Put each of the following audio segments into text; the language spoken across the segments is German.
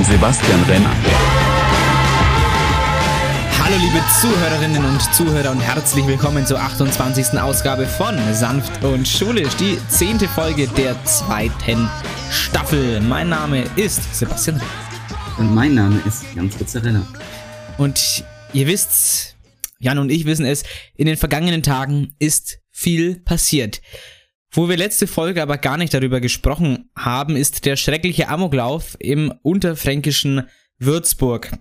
und Sebastian Renner. Hallo liebe Zuhörerinnen und Zuhörer und herzlich willkommen zur 28. Ausgabe von Sanft und Schulisch, die zehnte Folge der zweiten Staffel. Mein Name ist Sebastian Renner. Und mein Name ist Jans Pizzarella. Und ihr wisst's, Jan und ich wissen es, in den vergangenen Tagen ist viel passiert. Wo wir letzte Folge aber gar nicht darüber gesprochen haben, ist der schreckliche Amoklauf im unterfränkischen Würzburg.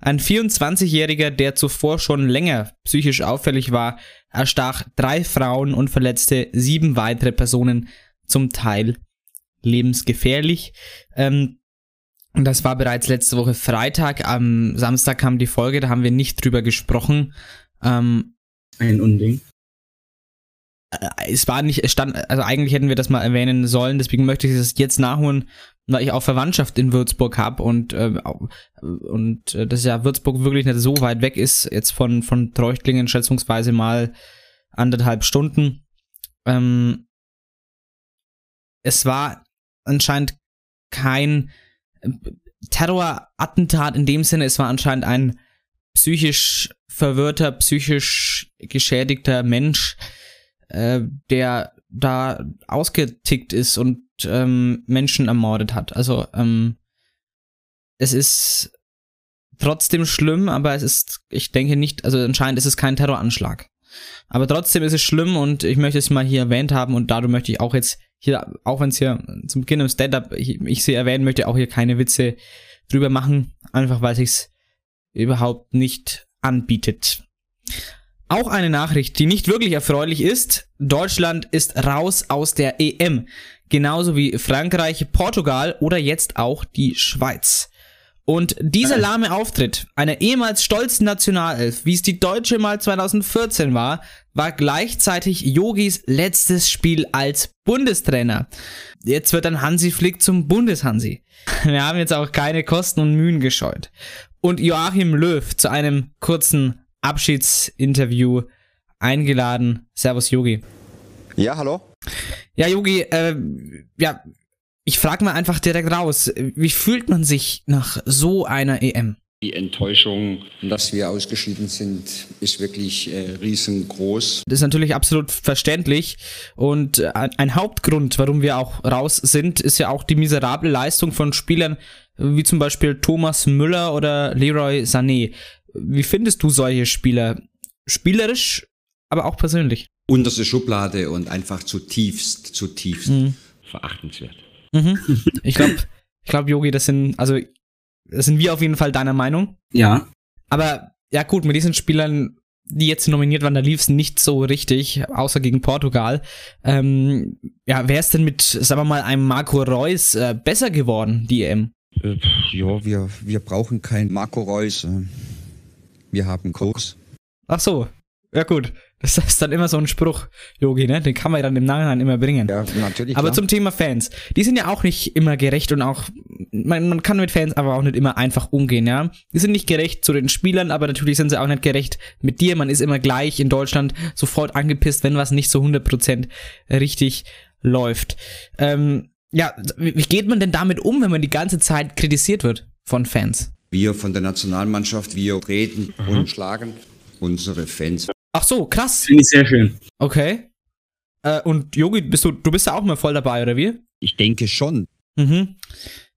Ein 24-Jähriger, der zuvor schon länger psychisch auffällig war, erstach drei Frauen und verletzte sieben weitere Personen, zum Teil lebensgefährlich. Ähm, das war bereits letzte Woche Freitag. Am Samstag kam die Folge, da haben wir nicht drüber gesprochen. Ähm, Ein Unding. Äh, es war nicht, es stand, also eigentlich hätten wir das mal erwähnen sollen, deswegen möchte ich das jetzt nachholen, weil ich auch Verwandtschaft in Würzburg habe und, äh, und äh, das ja Würzburg wirklich nicht so weit weg ist, jetzt von, von Treuchtlingen schätzungsweise mal anderthalb Stunden. Ähm, es war anscheinend kein äh, Terrorattentat in dem Sinne, es war anscheinend ein psychisch verwirrter, psychisch geschädigter Mensch, äh, der da ausgetickt ist und ähm, Menschen ermordet hat. Also ähm, es ist trotzdem schlimm, aber es ist, ich denke nicht, also anscheinend ist es kein Terroranschlag. Aber trotzdem ist es schlimm und ich möchte es mal hier erwähnt haben und darum möchte ich auch jetzt hier, auch wenn es hier zum Beginn im Stand-up ich, ich sie erwähnen möchte, auch hier keine Witze drüber machen, einfach weil sich's überhaupt nicht anbietet. Auch eine Nachricht, die nicht wirklich erfreulich ist. Deutschland ist raus aus der EM. Genauso wie Frankreich, Portugal oder jetzt auch die Schweiz. Und dieser lahme Auftritt einer ehemals stolzen Nationalelf, wie es die Deutsche mal 2014 war, war gleichzeitig Yogis letztes Spiel als Bundestrainer. Jetzt wird dann Hansi Flick zum Bundeshansi. Wir haben jetzt auch keine Kosten und Mühen gescheut. Und Joachim Löw zu einem kurzen Abschiedsinterview eingeladen. Servus, Yogi. Ja, hallo? Ja, Yogi, äh, ja, ich frage mal einfach direkt raus. Wie fühlt man sich nach so einer EM? Die Enttäuschung, dass wir ausgeschieden sind, ist wirklich äh, riesengroß. Das ist natürlich absolut verständlich. Und äh, ein Hauptgrund, warum wir auch raus sind, ist ja auch die miserable Leistung von Spielern wie zum Beispiel Thomas Müller oder Leroy Sané. Wie findest du solche Spieler? Spielerisch, aber auch persönlich. Unterste Schublade und einfach zutiefst, zutiefst mhm. verachtenswert. Mhm. Ich glaube, ich glaube, Yogi, das sind, also, das sind wir auf jeden Fall deiner Meinung. Ja. Aber, ja gut, mit diesen Spielern, die jetzt nominiert waren, da lief es nicht so richtig, außer gegen Portugal. Ähm, ja, wer ist denn mit, sagen wir mal, einem Marco Reus äh, besser geworden, die EM? Äh, ja, wir, wir brauchen kein Marco Reus. Äh. Wir haben Koks. Ach so, ja gut. Das ist dann immer so ein Spruch, Yogi, ne? Den kann man ja dann im Nachhinein immer bringen. Ja, natürlich. Aber klar. zum Thema Fans. Die sind ja auch nicht immer gerecht und auch, man, man kann mit Fans aber auch nicht immer einfach umgehen, ja? Die sind nicht gerecht zu den Spielern, aber natürlich sind sie auch nicht gerecht mit dir. Man ist immer gleich in Deutschland sofort angepisst, wenn was nicht so 100% richtig läuft. Ähm, ja, wie geht man denn damit um, wenn man die ganze Zeit kritisiert wird von Fans? Wir von der Nationalmannschaft, wir reden mhm. und schlagen unsere Fans. Ach so, krass. Finde ich sehr schön. Okay. Äh, und Yogi, bist du, du bist ja auch mal voll dabei, oder wie? Ich denke schon. Mhm.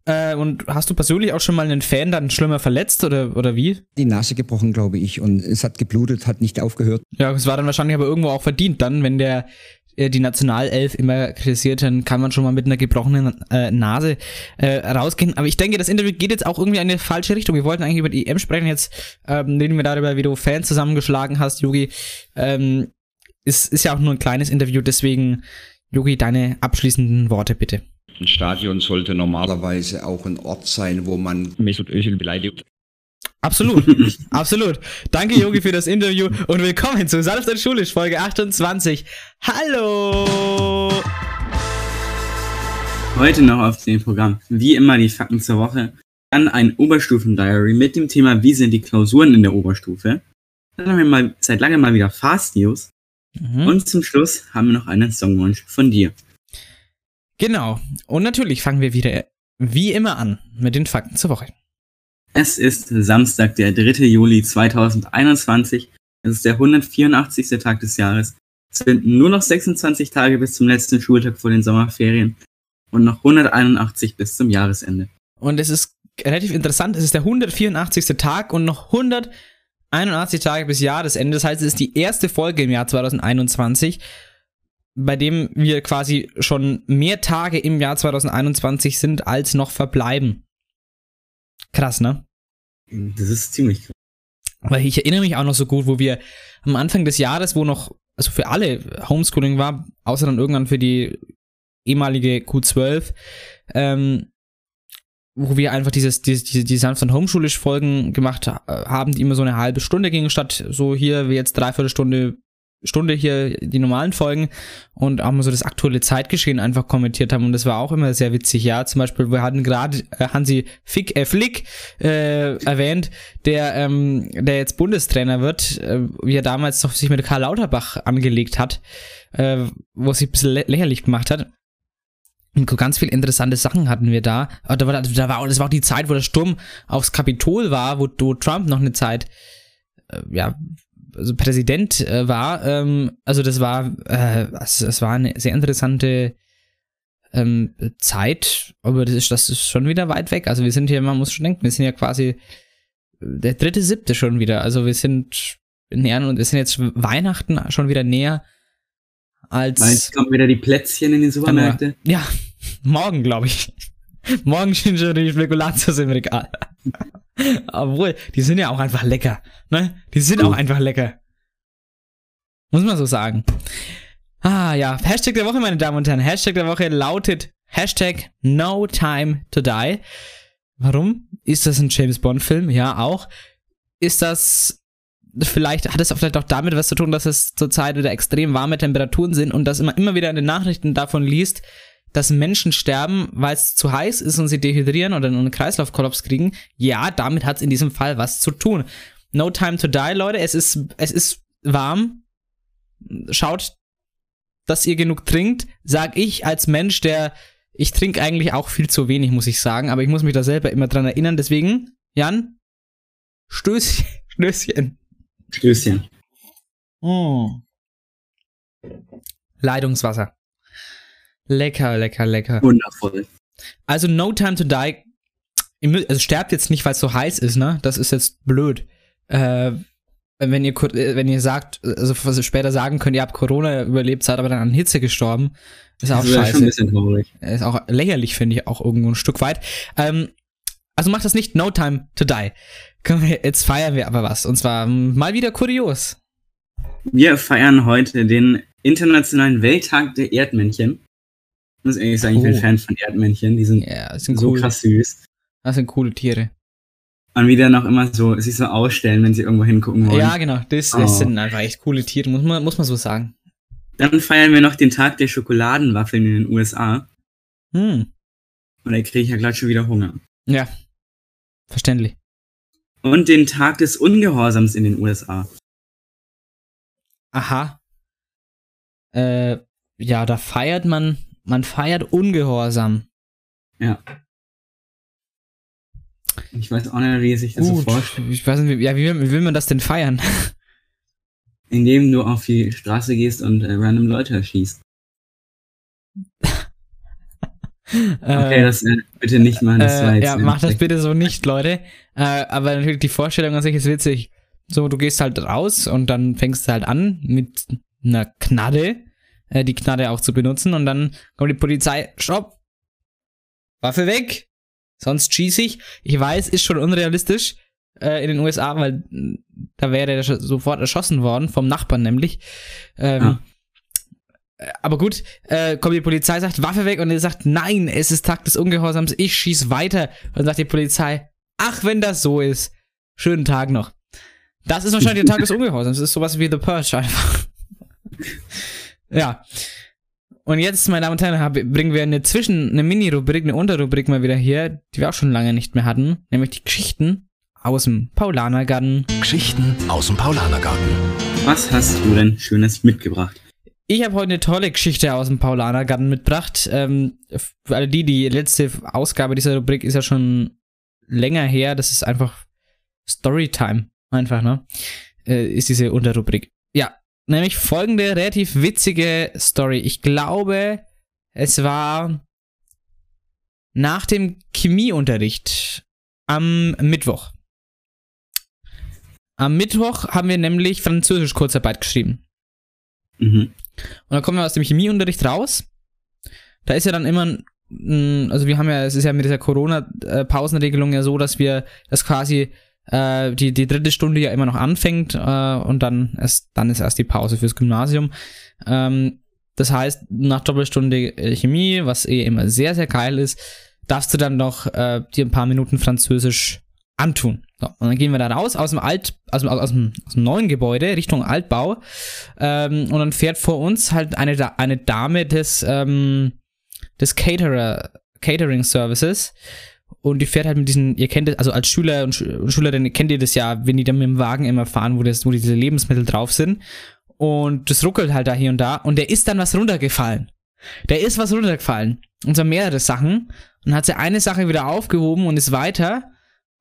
Äh, und hast du persönlich auch schon mal einen Fan dann schlimmer verletzt oder, oder wie? Die Nase gebrochen, glaube ich, und es hat geblutet, hat nicht aufgehört. Ja, es war dann wahrscheinlich aber irgendwo auch verdient dann, wenn der die Nationalelf immer kritisiert, dann kann man schon mal mit einer gebrochenen äh, Nase äh, rausgehen. Aber ich denke, das Interview geht jetzt auch irgendwie in eine falsche Richtung. Wir wollten eigentlich über die EM sprechen. Jetzt ähm, reden wir darüber, wie du Fans zusammengeschlagen hast, Yogi. Ähm, ist, ist ja auch nur ein kleines Interview, deswegen, Yogi, deine abschließenden Worte bitte. Ein Stadion sollte normalerweise auch ein Ort sein, wo man Mesut Özil beleidigt. Absolut, absolut. Danke, Yogi, für das Interview und willkommen zu Sanft und Schulisch, Folge 28. Hallo! Heute noch auf dem Programm, wie immer, die Fakten zur Woche. Dann ein Oberstufen-Diary mit dem Thema, wie sind die Klausuren in der Oberstufe. Dann haben wir mal seit langem mal wieder Fast News. Mhm. Und zum Schluss haben wir noch einen Songwunsch von dir. Genau. Und natürlich fangen wir wieder wie immer an mit den Fakten zur Woche. Es ist Samstag, der 3. Juli 2021. Es ist der 184. Tag des Jahres. Es sind nur noch 26 Tage bis zum letzten Schultag vor den Sommerferien und noch 181 bis zum Jahresende. Und es ist relativ interessant, es ist der 184. Tag und noch 181 Tage bis Jahresende. Das heißt, es ist die erste Folge im Jahr 2021, bei dem wir quasi schon mehr Tage im Jahr 2021 sind, als noch verbleiben. Krass, ne? Das ist ziemlich krass. Weil ich erinnere mich auch noch so gut, wo wir am Anfang des Jahres, wo noch, also für alle Homeschooling war, außer dann irgendwann für die ehemalige Q12, ähm, wo wir einfach dieses, dieses die, die sanften homeschulisch Folgen gemacht haben, die immer so eine halbe Stunde gingen, statt so hier wie jetzt dreiviertel Stunde Stunde hier die normalen Folgen und auch mal so das aktuelle Zeitgeschehen einfach kommentiert haben und das war auch immer sehr witzig, ja. Zum Beispiel, wir hatten gerade äh, Hansi Fick, äh, Flick äh, erwähnt, der, ähm, der jetzt Bundestrainer wird, äh, wie er damals noch sich mit Karl Lauterbach angelegt hat, äh, wo sich ein bisschen lä lächerlich gemacht hat. Und ganz viele interessante Sachen hatten wir da. Da war, da war, das war auch die Zeit, wo der Sturm aufs Kapitol war, wo, wo Trump noch eine Zeit äh, ja, also Präsident äh, war. Ähm, also das war, äh, es, es war eine sehr interessante ähm, Zeit, aber das ist, das ist schon wieder weit weg. Also wir sind hier, man muss schon denken, wir sind ja quasi der dritte, siebte schon wieder. Also wir sind näher und wir sind jetzt Weihnachten schon wieder näher als. Jetzt kommen wieder die Plätzchen in den Supermärkten. Ja, morgen glaube ich. morgen sind schon die Spekulatius im Regal. Obwohl, die sind ja auch einfach lecker. Ne? Die sind auch einfach lecker. Muss man so sagen. Ah ja, Hashtag der Woche, meine Damen und Herren. Hashtag der Woche lautet Hashtag No Time to Die. Warum? Ist das ein James Bond Film? Ja, auch. Ist das vielleicht, hat es vielleicht auch damit was zu tun, dass es zurzeit wieder extrem warme Temperaturen sind und dass man immer wieder in den Nachrichten davon liest, dass Menschen sterben, weil es zu heiß ist und sie dehydrieren oder einen Kreislaufkollaps kriegen. Ja, damit hat es in diesem Fall was zu tun. No time to die, Leute. Es ist, es ist warm. Schaut, dass ihr genug trinkt. Sag ich als Mensch, der ich trinke eigentlich auch viel zu wenig, muss ich sagen, aber ich muss mich da selber immer dran erinnern. Deswegen, Jan, Stößchen. Stößchen. Stößchen. Mm. Leitungswasser. Lecker, lecker, lecker. Wundervoll. Also No Time to Die. Also sterbt jetzt nicht, weil es so heiß ist, ne? Das ist jetzt blöd. Äh, wenn ihr wenn ihr sagt, also was ihr später sagen könnt, ihr habt Corona überlebt, seid aber dann an Hitze gestorben, ist auch Das scheiße. schon ein bisschen traurig. Ist auch lächerlich, finde ich, auch irgendwo ein Stück weit. Ähm, also macht das nicht No Time to Die. Jetzt feiern wir aber was. Und zwar mm, mal wieder kurios. Wir feiern heute den Internationalen Welttag der Erdmännchen. Ich muss ehrlich sagen, ich bin Oh. Fan von Erdmännchen. Die sind Ja, sind so cool. krass süß. Das sind coole Tiere. Und wie dann auch immer so, sich so ausstellen, wenn sie irgendwo hingucken wollen. Ja, genau. Das, das Oh. sind einfach echt coole Tiere, muss man, muss man so sagen. Dann feiern wir noch den Tag der Schokoladenwaffeln in den USA. Hm. Und da kriege ich ja gleich schon wieder Hunger. Ja. Verständlich. Und den Tag des Ungehorsams in den USA. Aha. Äh, ja, da feiert man, man feiert Ungehorsam. Ja. Ich weiß auch nicht, wie sich das so Gut, vorstellt. ich weiß nicht, wie, ja, wie, will- wie will man das denn feiern? Indem du auf die Straße gehst und äh, random Leute erschießt. Okay, Äh, das äh, bitte nicht machen. Das äh, ja, macht das bitte so nicht, Leute. Äh, aber natürlich die Vorstellung an sich ist witzig. So, du gehst halt raus und dann fängst du halt an mit einer Knarre, äh, die Knarre auch zu benutzen und dann kommt die Polizei, stopp, Waffe weg, sonst schieße ich. Ich weiß, ist schon unrealistisch äh, in den USA, weil mh, da wäre er sofort erschossen worden, vom Nachbarn nämlich. Ähm, Ja. äh, Aber gut, äh, kommt die Polizei, sagt Waffe weg und er sagt, nein, es ist Tag des Ungehorsams, ich schieß weiter. Und dann sagt die Polizei, ach, wenn das so ist, schönen Tag noch. Das ist wahrscheinlich der Tag des Ungehorsams, das ist sowas wie The Purge einfach. Ja. Und jetzt, meine Damen und Herren, hab- bringen wir eine Zwischen-, eine Mini-Rubrik, eine Unterrubrik mal wieder hier, die wir auch schon lange nicht mehr hatten, nämlich die Geschichten aus dem Paulanergarten. Geschichten aus dem Paulanergarten. Was hast du denn Schönes mitgebracht? Ich habe heute eine tolle Geschichte aus dem Paulanergarten mitgebracht. Ähm, für alle die, die letzte Ausgabe dieser Rubrik ist ja schon länger her. Das ist einfach Storytime. Einfach, ne? Äh, ist diese Unterrubrik. Ja, nämlich folgende relativ witzige Story. Ich glaube, es war nach dem Chemieunterricht am Mittwoch. Am Mittwoch haben wir nämlich Französisch Kurzarbeit geschrieben. Mhm. Und dann kommen wir aus dem Chemieunterricht raus. Da ist ja dann immer, mm, also wir haben ja, es ist ja mit dieser Corona-Pausenregelung ja so, dass wir das quasi äh, die, die dritte Stunde ja immer noch anfängt äh, und dann erst, dann ist erst die Pause fürs Gymnasium. Ähm, das heißt, nach Doppelstunde äh, Chemie, was eh immer sehr, sehr geil ist, darfst du dann noch äh, dir ein paar Minuten Französisch antun. So, und dann gehen wir da raus aus dem Alt, aus dem, aus dem, aus dem neuen Gebäude Richtung Altbau. Ähm, und dann fährt vor uns halt eine, eine Dame des, ähm, des Caterer, Catering Services. Und die fährt halt mit diesen, ihr kennt das, also als Schüler und, Sch und Schülerin kennt ihr das ja, wenn die dann mit dem Wagen immer fahren, wo, das, wo diese Lebensmittel drauf sind. Und das ruckelt halt da hier und da. Und der ist dann was runtergefallen. Der ist was runtergefallen. Und zwar mehrere Sachen. Und hat sie eine Sache wieder aufgehoben und ist weiter.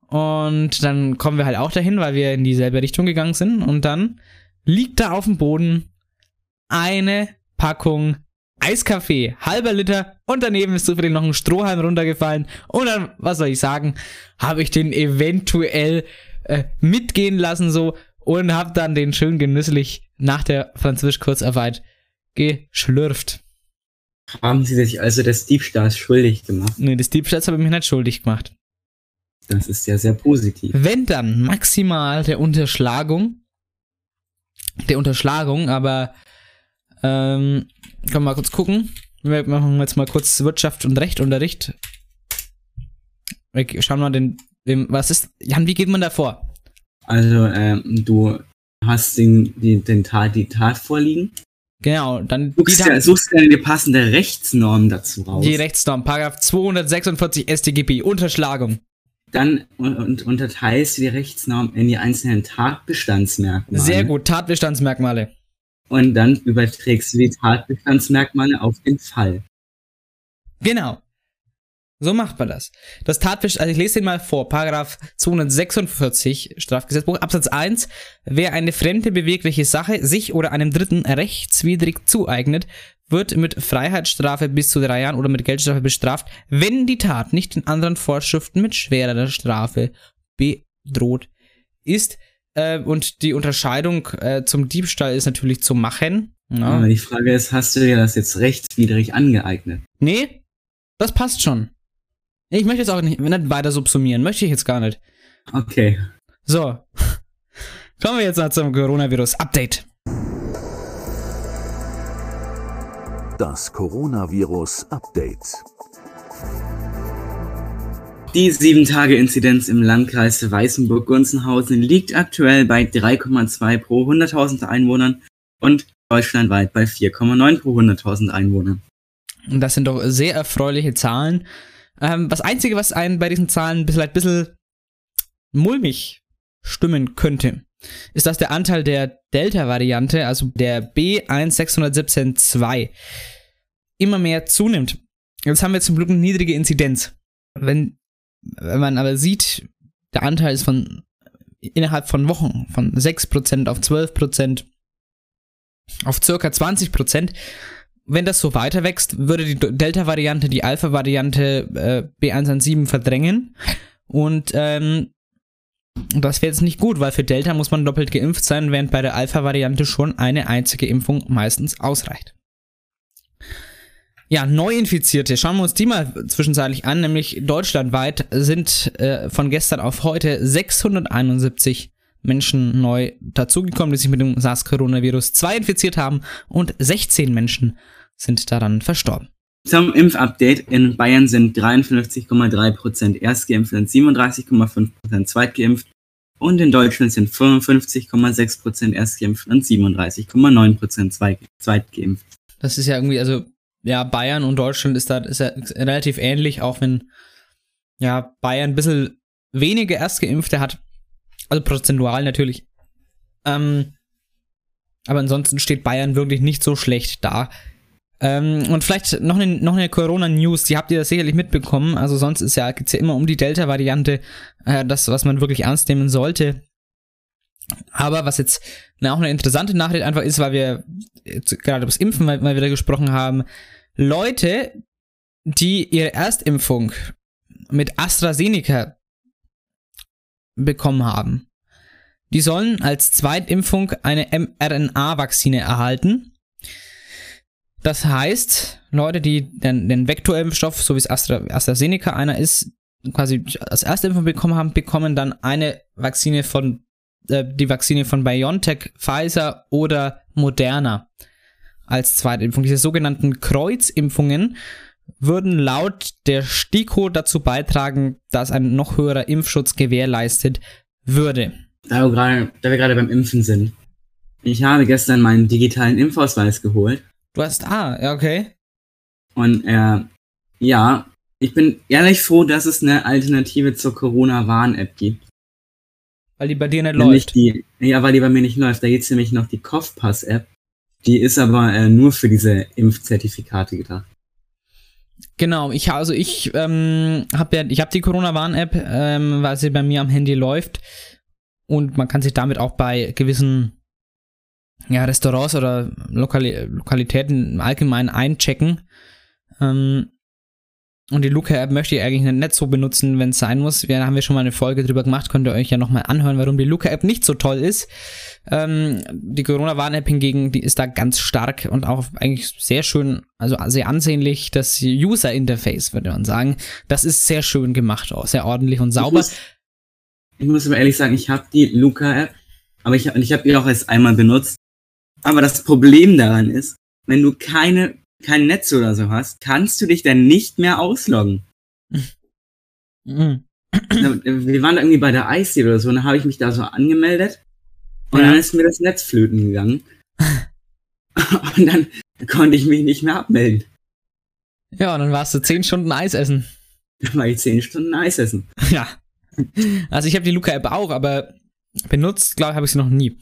Und dann kommen wir halt auch dahin, weil wir in dieselbe Richtung gegangen sind. Und dann liegt da auf dem Boden eine Packung Eiskaffee, halber Liter und daneben ist zufällig noch ein Strohhalm runtergefallen. Und dann, was soll ich sagen, habe ich den eventuell äh, mitgehen lassen so und habe dann den schön genüsslich nach der Französisch-Kurzarbeit geschlürft. Haben Sie sich also des Diebstahls schuldig gemacht? Nee, des Diebstahls habe ich mich nicht schuldig gemacht. Das ist ja sehr positiv. Wenn dann maximal der Unterschlagung, der Unterschlagung, aber ähm, können wir mal kurz gucken. Wir machen jetzt mal kurz Wirtschaft und Recht Unterricht. Okay, schauen wir mal den, den, was ist, Jan, wie geht man da vor? Also, ähm, du hast den, die, den Tat, die Tat vorliegen. Genau, dann Suchst, die, ja, suchst dir eine passende Rechtsnorm dazu raus. die Rechtsnorm, Paragraph 246 StGB, Unterschlagung. Dann und, und unterteilst du die Rechtsnorm in die einzelnen Tatbestandsmerkmale. Sehr gut, Tatbestandsmerkmale. Und dann überträgst du die Tatbestandsmerkmale auf den Fall. Genau. So macht man das. Das Tatbestand, also ich lese den mal vor, Paragraph 246 Strafgesetzbuch, Absatz 1. Wer eine fremde bewegliche Sache sich oder einem Dritten rechtswidrig zueignet, wird mit Freiheitsstrafe bis zu drei Jahren oder mit Geldstrafe bestraft, wenn die Tat nicht in anderen Vorschriften mit schwererer Strafe bedroht ist. Äh, und die Unterscheidung äh, zum Diebstahl ist natürlich zu machen. Ja. Aber die Frage ist, hast du dir das jetzt rechtswidrig angeeignet? Nee, das passt schon. Ich möchte jetzt auch nicht, nicht weiter subsumieren, möchte ich jetzt gar nicht. Okay. So. Kommen wir jetzt mal zum Coronavirus-Update. Das Coronavirus-Update. Die 7-Tage-Inzidenz im Landkreis Weißenburg-Gunzenhausen liegt aktuell bei 3,2 pro 100.000 Einwohnern und deutschlandweit bei 4,9 pro 100.000 Einwohnern. Und das sind doch sehr erfreuliche Zahlen. Ähm, das Einzige, was einen bei diesen Zahlen bisschen, ein bisschen mulmig stimmen könnte, ist, dass der Anteil der Delta-Variante, also der B16172, immer mehr zunimmt. Jetzt haben wir zum Glück eine niedrige Inzidenz. Wenn, wenn man aber sieht, der Anteil ist von innerhalb von Wochen von 6% auf 12% auf circa 20%. Wenn das so weiter wächst, würde die Delta-Variante die Alpha-Variante äh, B117 verdrängen. Und ähm, das wäre jetzt nicht gut, weil für Delta muss man doppelt geimpft sein, während bei der Alpha-Variante schon eine einzige Impfung meistens ausreicht. Ja, Neuinfizierte, schauen wir uns die mal zwischenzeitlich an, nämlich deutschlandweit sind äh, von gestern auf heute 671 Menschen neu dazugekommen, die sich mit dem SARS-Coronavirus 2 infiziert haben und 16 Menschen sind daran verstorben. Zum Impfupdate. In Bayern sind 53,3% Erstgeimpft und 37,5% Zweitgeimpft. Und in Deutschland sind 55,6% Erstgeimpft und 37,9% Zweitgeimpft. Das ist ja irgendwie, also, ja, Bayern und Deutschland ist da ist ja relativ ähnlich, auch wenn, ja, Bayern ein bisschen weniger Erstgeimpfte hat. Also prozentual natürlich. Ähm, Aber ansonsten steht Bayern wirklich nicht so schlecht da. Ähm, und vielleicht noch eine, noch eine Corona-News, die habt ihr sicherlich mitbekommen. Also sonst ist ja, geht's ja immer um die Delta-Variante, äh, das, was man wirklich ernst nehmen sollte. Aber was jetzt na, auch eine interessante Nachricht einfach ist, weil wir gerade über das Impfen mal, mal wieder gesprochen haben. Leute, die ihre Erstimpfung mit AstraZeneca bekommen haben, die sollen als Zweitimpfung eine mRNA-Vakzine erhalten. Das heißt, Leute, die den, den Vektorimpfstoff, so wie es Astra, AstraZeneca einer ist, quasi als Erstimpfung bekommen haben, bekommen dann eine Vakzine von, äh, die Vakzine von BioNTech, Pfizer oder Moderna als Zweitimpfung. Diese sogenannten Kreuzimpfungen würden laut der STIKO dazu beitragen, dass ein noch höherer Impfschutz gewährleistet würde. Da, wir gerade- da wir gerade beim Impfen sind. Ich habe gestern meinen digitalen Impfausweis geholt. Du hast, ah, ja, okay. Und äh, ja, ich bin ehrlich froh, dass es eine Alternative zur Corona-Warn-App gibt. Weil die bei dir nicht Nämlich läuft. die, ja, weil die bei mir nicht läuft. Da gibt's nämlich noch die Kopfpass-App. Die ist aber äh, nur für diese Impfzertifikate gedacht. Genau, ich also ich ähm, habe ja, ich habe die Corona-Warn-App, ähm, weil sie bei mir am Handy läuft und man kann sich damit auch bei gewissen ja, Restaurants oder Lokali Lokalitäten im Allgemeinen einchecken. Ähm, und die Luca-App möchte ich eigentlich nicht so benutzen, wenn es sein muss. Wir haben wir schon mal eine Folge drüber gemacht, könnt ihr euch ja nochmal anhören, warum die Luca-App nicht so toll ist. Ähm, die Corona-Warn-App hingegen, die ist da ganz stark und auch eigentlich sehr schön, also sehr ansehnlich. Das User-Interface, würde man sagen, das ist sehr schön gemacht, auch sehr ordentlich und Ich sauber. muss, ich muss aber ehrlich sagen, ich habe die Luca-App, aber ich, ich habe die auch erst einmal benutzt. Aber das Problem daran ist, wenn du keine, kein Netz oder so hast, kannst du dich dann nicht mehr ausloggen. Mhm. Wir waren da irgendwie bei der IC oder so, und dann habe ich mich da so angemeldet. Und Ja. dann ist mir das Netz flöten gegangen. und dann konnte ich mich nicht mehr abmelden. Ja, und dann warst du 10 Stunden Eis essen. Dann war ich zehn Stunden Eis essen. Ja. Also ich habe die Luca-App auch, aber benutzt, glaube ich, habe ich sie noch nie.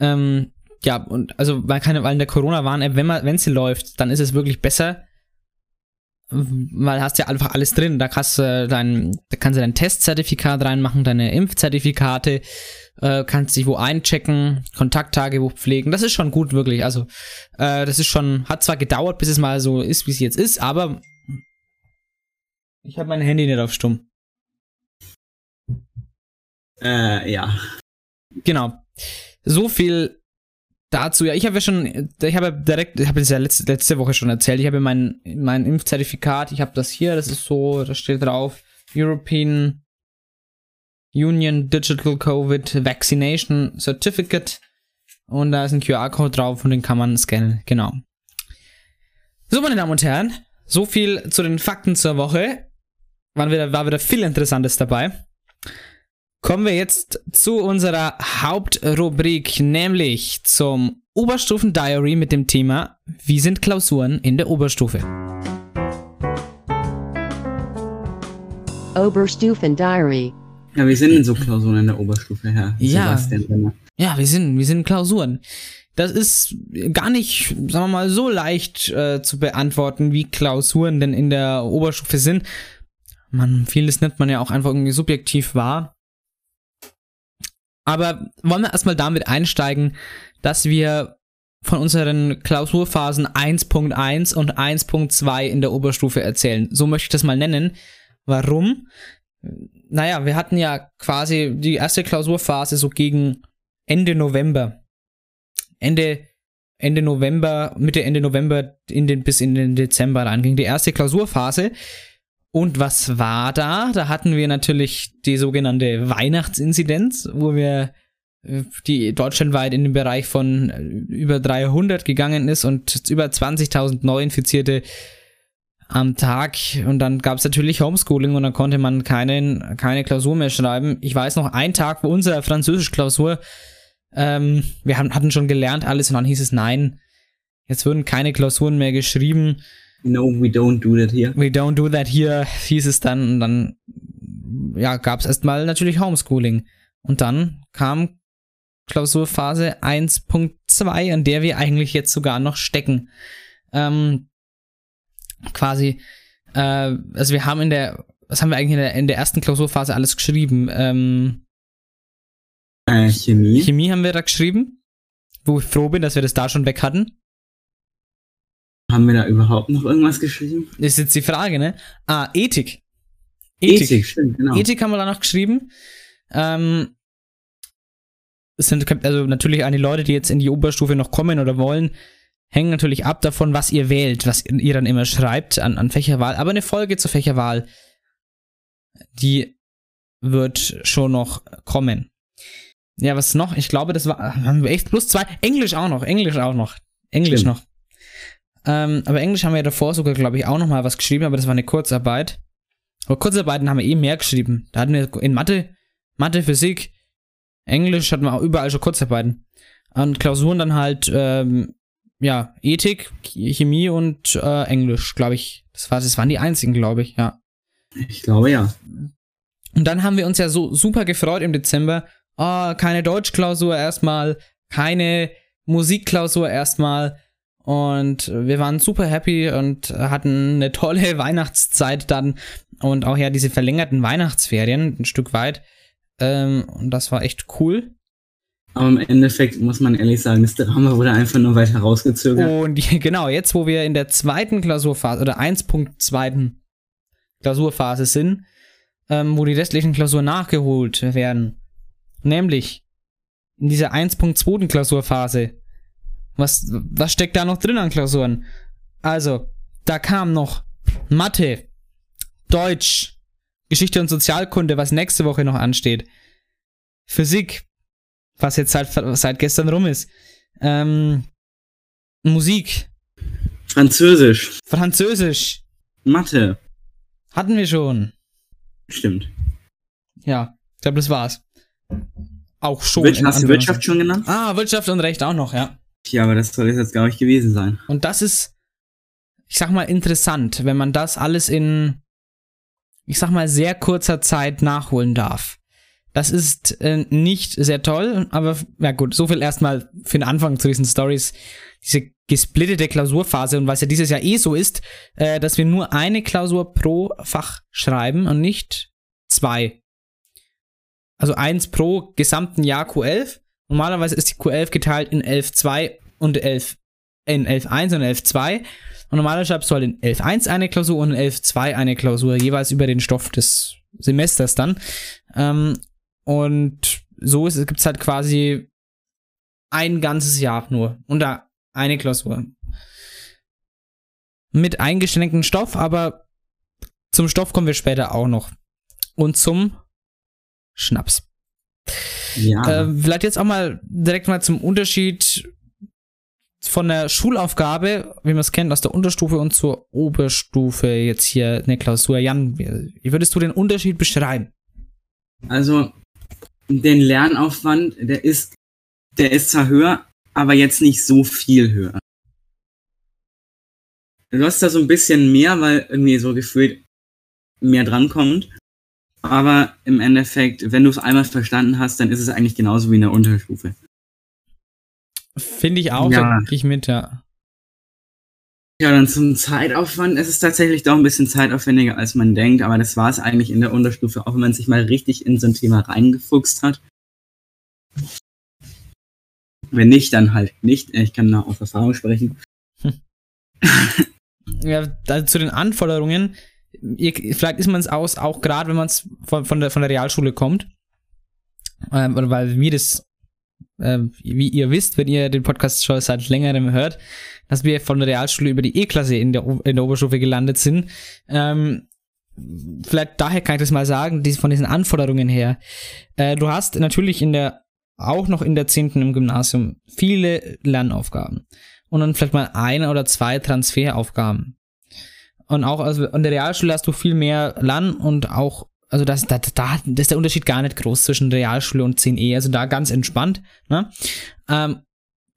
Ähm, ja, und also weil keine, weil in der Corona-Warn-App, wenn man, wenn sie läuft, dann ist es wirklich besser, weil hast ja einfach alles drin. Da kannst du dein, da kannst du dein Testzertifikat reinmachen, deine Impfzertifikate, äh, kannst dich wo einchecken, Kontakttagebuch pflegen. Das ist schon gut, wirklich. Also, äh, das ist schon, hat zwar gedauert, bis es mal so ist, wie es jetzt ist, aber ich habe mein Handy nicht auf stumm. Äh, ja. Genau. So viel dazu. Ja, ich habe ja schon, ich habe ja direkt, ich habe das ja letzte, letzte Woche schon erzählt, ich habe mein, mein Impfzertifikat, ich habe das hier, das ist so, da steht drauf, European Union Digital Covid Vaccination Certificate und da ist ein QR-Code drauf und den kann man scannen, genau. So, meine Damen und Herren, so viel zu den Fakten zur Woche. War wieder, war wieder viel Interessantes dabei. Kommen wir jetzt zu unserer Hauptrubrik, nämlich zum Oberstufen-Diary mit dem Thema Wie sind Klausuren in der Oberstufe? Oberstufen Diary. Ja, wir sind in so Klausuren in der Oberstufe, Herr Ja. Sebastian. Ja, wir sind, wir sind Klausuren. Das ist gar nicht, sagen wir mal, so leicht äh, zu beantworten, wie Klausuren denn in der Oberstufe sind. Man, vieles nimmt man ja auch einfach irgendwie subjektiv wahr. Aber wollen wir erstmal damit einsteigen, dass wir von unseren Klausurphasen 1.1 und 1.2 in der Oberstufe erzählen. So möchte ich das mal nennen. Warum? Naja, wir hatten ja quasi die erste Klausurphase so gegen Ende November. Ende, Ende November, Mitte, Ende November in den, bis in den Dezember rein ging die erste Klausurphase. Und was war da? Da hatten wir natürlich die sogenannte Weihnachtsinzidenz, wo wir äh, die deutschlandweit in den Bereich von äh, über 300 gegangen ist und über 20.000 Neuinfizierte am Tag. Und dann gab es natürlich Homeschooling und dann konnte man keinen, keine Klausur mehr schreiben. Ich weiß noch, ein Tag vor unserer Französisch-Klausur, ähm, wir haben, hatten schon gelernt alles und dann hieß es nein, jetzt würden keine Klausuren mehr geschrieben. No, we don't do that here. We don't do that here, hieß es dann. Und dann, ja, gab es erstmal natürlich Homeschooling. Und dann kam Klausurphase 1.2, an der wir eigentlich jetzt sogar noch stecken. Ähm, quasi, äh, also wir haben in der, was haben wir eigentlich in der, in der ersten Klausurphase alles geschrieben? Ähm, Äh, Chemie. Chemie haben wir da geschrieben, wo ich froh bin, dass wir das da schon weg hatten. Haben wir da überhaupt noch irgendwas geschrieben? Ist jetzt die Frage, ne? Ah, Ethik. Ethik, stimmt, genau. Ethik haben wir da noch geschrieben. Ähm, es sind also natürlich an die Leute, die jetzt in die Oberstufe noch kommen oder wollen, hängen natürlich ab davon, was ihr wählt, was ihr dann immer schreibt an, an Fächerwahl. Aber eine Folge zur Fächerwahl, die wird schon noch kommen. Ja, was noch? Ich glaube, das war haben wir echt plus zwei. Englisch auch noch, Englisch auch noch, Englisch Stimmt. noch. Ähm, aber Englisch haben wir ja davor sogar, glaube ich, auch noch mal was geschrieben, aber das war eine Kurzarbeit. Aber Kurzarbeiten haben wir eh mehr geschrieben. Da hatten wir in Mathe, Mathe, Physik, Englisch hatten wir auch überall schon Kurzarbeiten. Und Klausuren dann halt, ähm, ja, Ethik, Chemie und äh, Englisch, glaube ich. Das, war, das waren die einzigen, glaube ich, ja. Ich glaube ja. Und dann haben wir uns ja so super gefreut im Dezember. Oh, keine Deutschklausur erstmal, keine Musikklausur erstmal. Und wir waren super happy und hatten eine tolle Weihnachtszeit dann und auch ja diese verlängerten Weihnachtsferien ein Stück weit. Ähm, und das war echt cool. Aber im Endeffekt muss man ehrlich sagen, das Drama wurde einfach nur weiter rausgezögert. Und genau, jetzt wo wir in der zweiten Klausurphase oder 1.2. Klausurphase sind, ähm, wo die restlichen Klausuren nachgeholt werden, nämlich in dieser 1.2. Klausurphase, was, was steckt da noch drin an Klausuren? Also, da kam noch Mathe, Deutsch, Geschichte und Sozialkunde, was nächste Woche noch ansteht, Physik, was jetzt seit, seit gestern rum ist, ähm, Musik, Französisch, Französisch, Mathe. hatten wir schon. Stimmt. Ja, ich glaube, das war's. Auch schon. Wirtschaft, hast du Wirtschaft schon genannt? Ah, Wirtschaft und Recht auch noch, ja. Ja, aber das soll es jetzt, glaube ich, gewesen sein. Und das ist, ich sag mal, interessant, wenn man das alles in, ich sag mal, sehr kurzer Zeit nachholen darf. Das ist äh, nicht sehr toll, aber ja gut, so viel erstmal für den Anfang zu diesen Stories. Diese gesplittete Klausurphase und was ja dieses Jahr eh so ist, äh, dass wir nur eine Klausur pro Fach schreiben und nicht zwei. Also eins pro gesamten Jahr Q11. Normalerweise ist die Q11 geteilt in 11.2 und 11, in 11.1 und 11.2. Und normalerweise schreibst du halt in 11.1 eine Klausur und in 11.2 eine Klausur, jeweils über den Stoff des Semesters dann. Ähm, und so gibt es halt quasi ein ganzes Jahr nur. Und da eine Klausur. Mit eingeschränktem Stoff, aber zum Stoff kommen wir später auch noch. Und zum Schnaps. Ja. Äh, vielleicht jetzt auch mal direkt mal zum Unterschied von der Schulaufgabe, wie man es kennt, aus der Unterstufe und zur Oberstufe jetzt hier eine Klausur. Jan, wie würdest du den Unterschied beschreiben? Also, den Lernaufwand, der ist, der ist zwar höher, aber jetzt nicht so viel höher. Du hast da so ein bisschen mehr, weil irgendwie so gefühlt mehr drankommt. Aber im Endeffekt, wenn du es einmal verstanden hast, dann ist es eigentlich genauso wie in der Unterstufe. Finde ich auch, Ja. ich mit, ja. Ja, dann zum Zeitaufwand. Es ist tatsächlich doch ein bisschen zeitaufwendiger, als man denkt, aber das war es eigentlich in der Unterstufe, auch wenn man sich mal richtig in so ein Thema reingefuchst hat. Wenn nicht, dann halt nicht. Ich kann da aus Erfahrung sprechen. Ja, da, zu den Anforderungen, vielleicht ist man es aus, auch gerade wenn man es von, von, der, von der Realschule kommt. Ähm, weil wir das, ähm, wie ihr wisst, wenn ihr den Podcast schon seit längerem hört, dass wir von der Realschule über die E-Klasse in der, in der Oberstufe gelandet sind. Ähm, vielleicht daher kann ich das mal sagen, die, von diesen Anforderungen her. Äh, du hast natürlich in der, auch noch in der 10. im Gymnasium, viele Lernaufgaben und dann vielleicht mal eine oder zwei Transferaufgaben. Und auch also an der Realschule hast du viel mehr LAN und auch, also das, da, da, da ist der Unterschied gar nicht groß zwischen Realschule und 10e, also da ganz entspannt, ne? Ähm,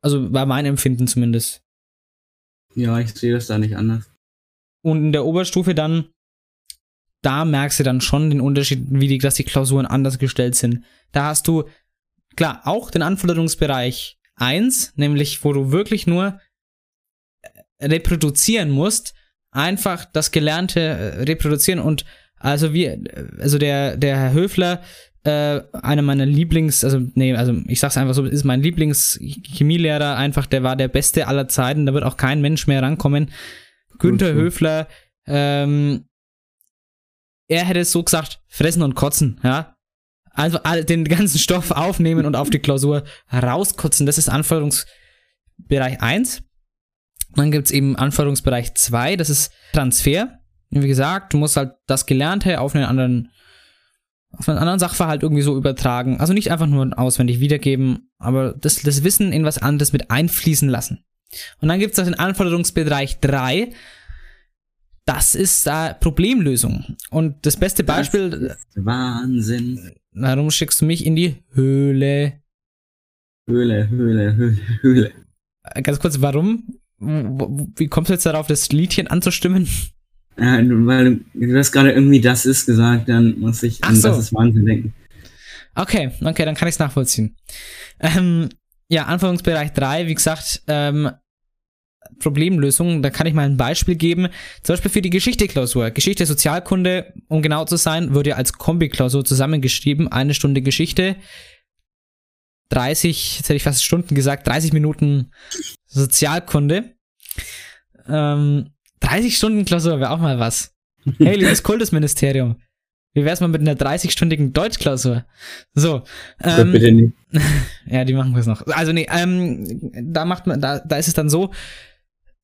also war mein Empfinden zumindest. Ja, ich sehe das da nicht anders. Und in der Oberstufe dann, da merkst du dann schon den Unterschied, wie die, dass die Klausuren anders gestellt sind. Da hast du klar, auch den Anforderungsbereich 1, nämlich wo du wirklich nur äh, reproduzieren musst, einfach das Gelernte äh, reproduzieren und also wie, also der, der Herr Höfler, äh, einer meiner Lieblings, also nee, also ich sag's einfach so, ist mein Lieblings-Chemielehrer einfach, der war der Beste aller Zeiten, da wird auch kein Mensch mehr rankommen. Günther Höfler, ähm, er hätte so gesagt, fressen und kotzen, ja. Also den ganzen Stoff aufnehmen und auf die Klausur rauskotzen, das ist Anforderungsbereich 1. Dann gibt's eben Anforderungsbereich 2, das ist Transfer. Wie gesagt, du musst halt das Gelernte auf einen anderen, auf einen anderen Sachverhalt irgendwie so übertragen. Also nicht einfach nur auswendig wiedergeben, aber das, das Wissen in was anderes mit einfließen lassen. Und dann gibt's noch den Anforderungsbereich 3. Das ist äh, Problemlösung. Und das beste Beispiel, Das ist Wahnsinn. warum schickst du mich in die Höhle? Höhle, Höhle, Höhle, Höhle. Äh, Ganz kurz, warum? Wie kommst du jetzt darauf, das Liedchen anzustimmen? Du- weil du, du hast gerade irgendwie das ist gesagt, dann muss ich an so. das ist Wahnsinn denken. Okay, okay, dann kann ich es nachvollziehen. Ähm, ja, Anforderungsbereich 3, wie gesagt, ähm, Problemlösung, da kann ich mal ein Beispiel geben. Zum Beispiel für die Geschichte-Klausur. Geschichte, Sozialkunde, um genau zu sein, wird ja als Kombi-Klausur zusammengeschrieben. Eine Stunde Geschichte, 30, jetzt hätte ich fast Stunden gesagt, 30 Minuten Sozialkunde. Ähm, 30 Stunden Klausur wäre auch mal was. Hey, liebes Kultusministerium. Wie wär's mal mit einer 30-stündigen Deutschklausur? So. Ähm, bitte nicht. ja, die machen wir es noch. Also nee, ähm, da macht man, da, da ist es dann so,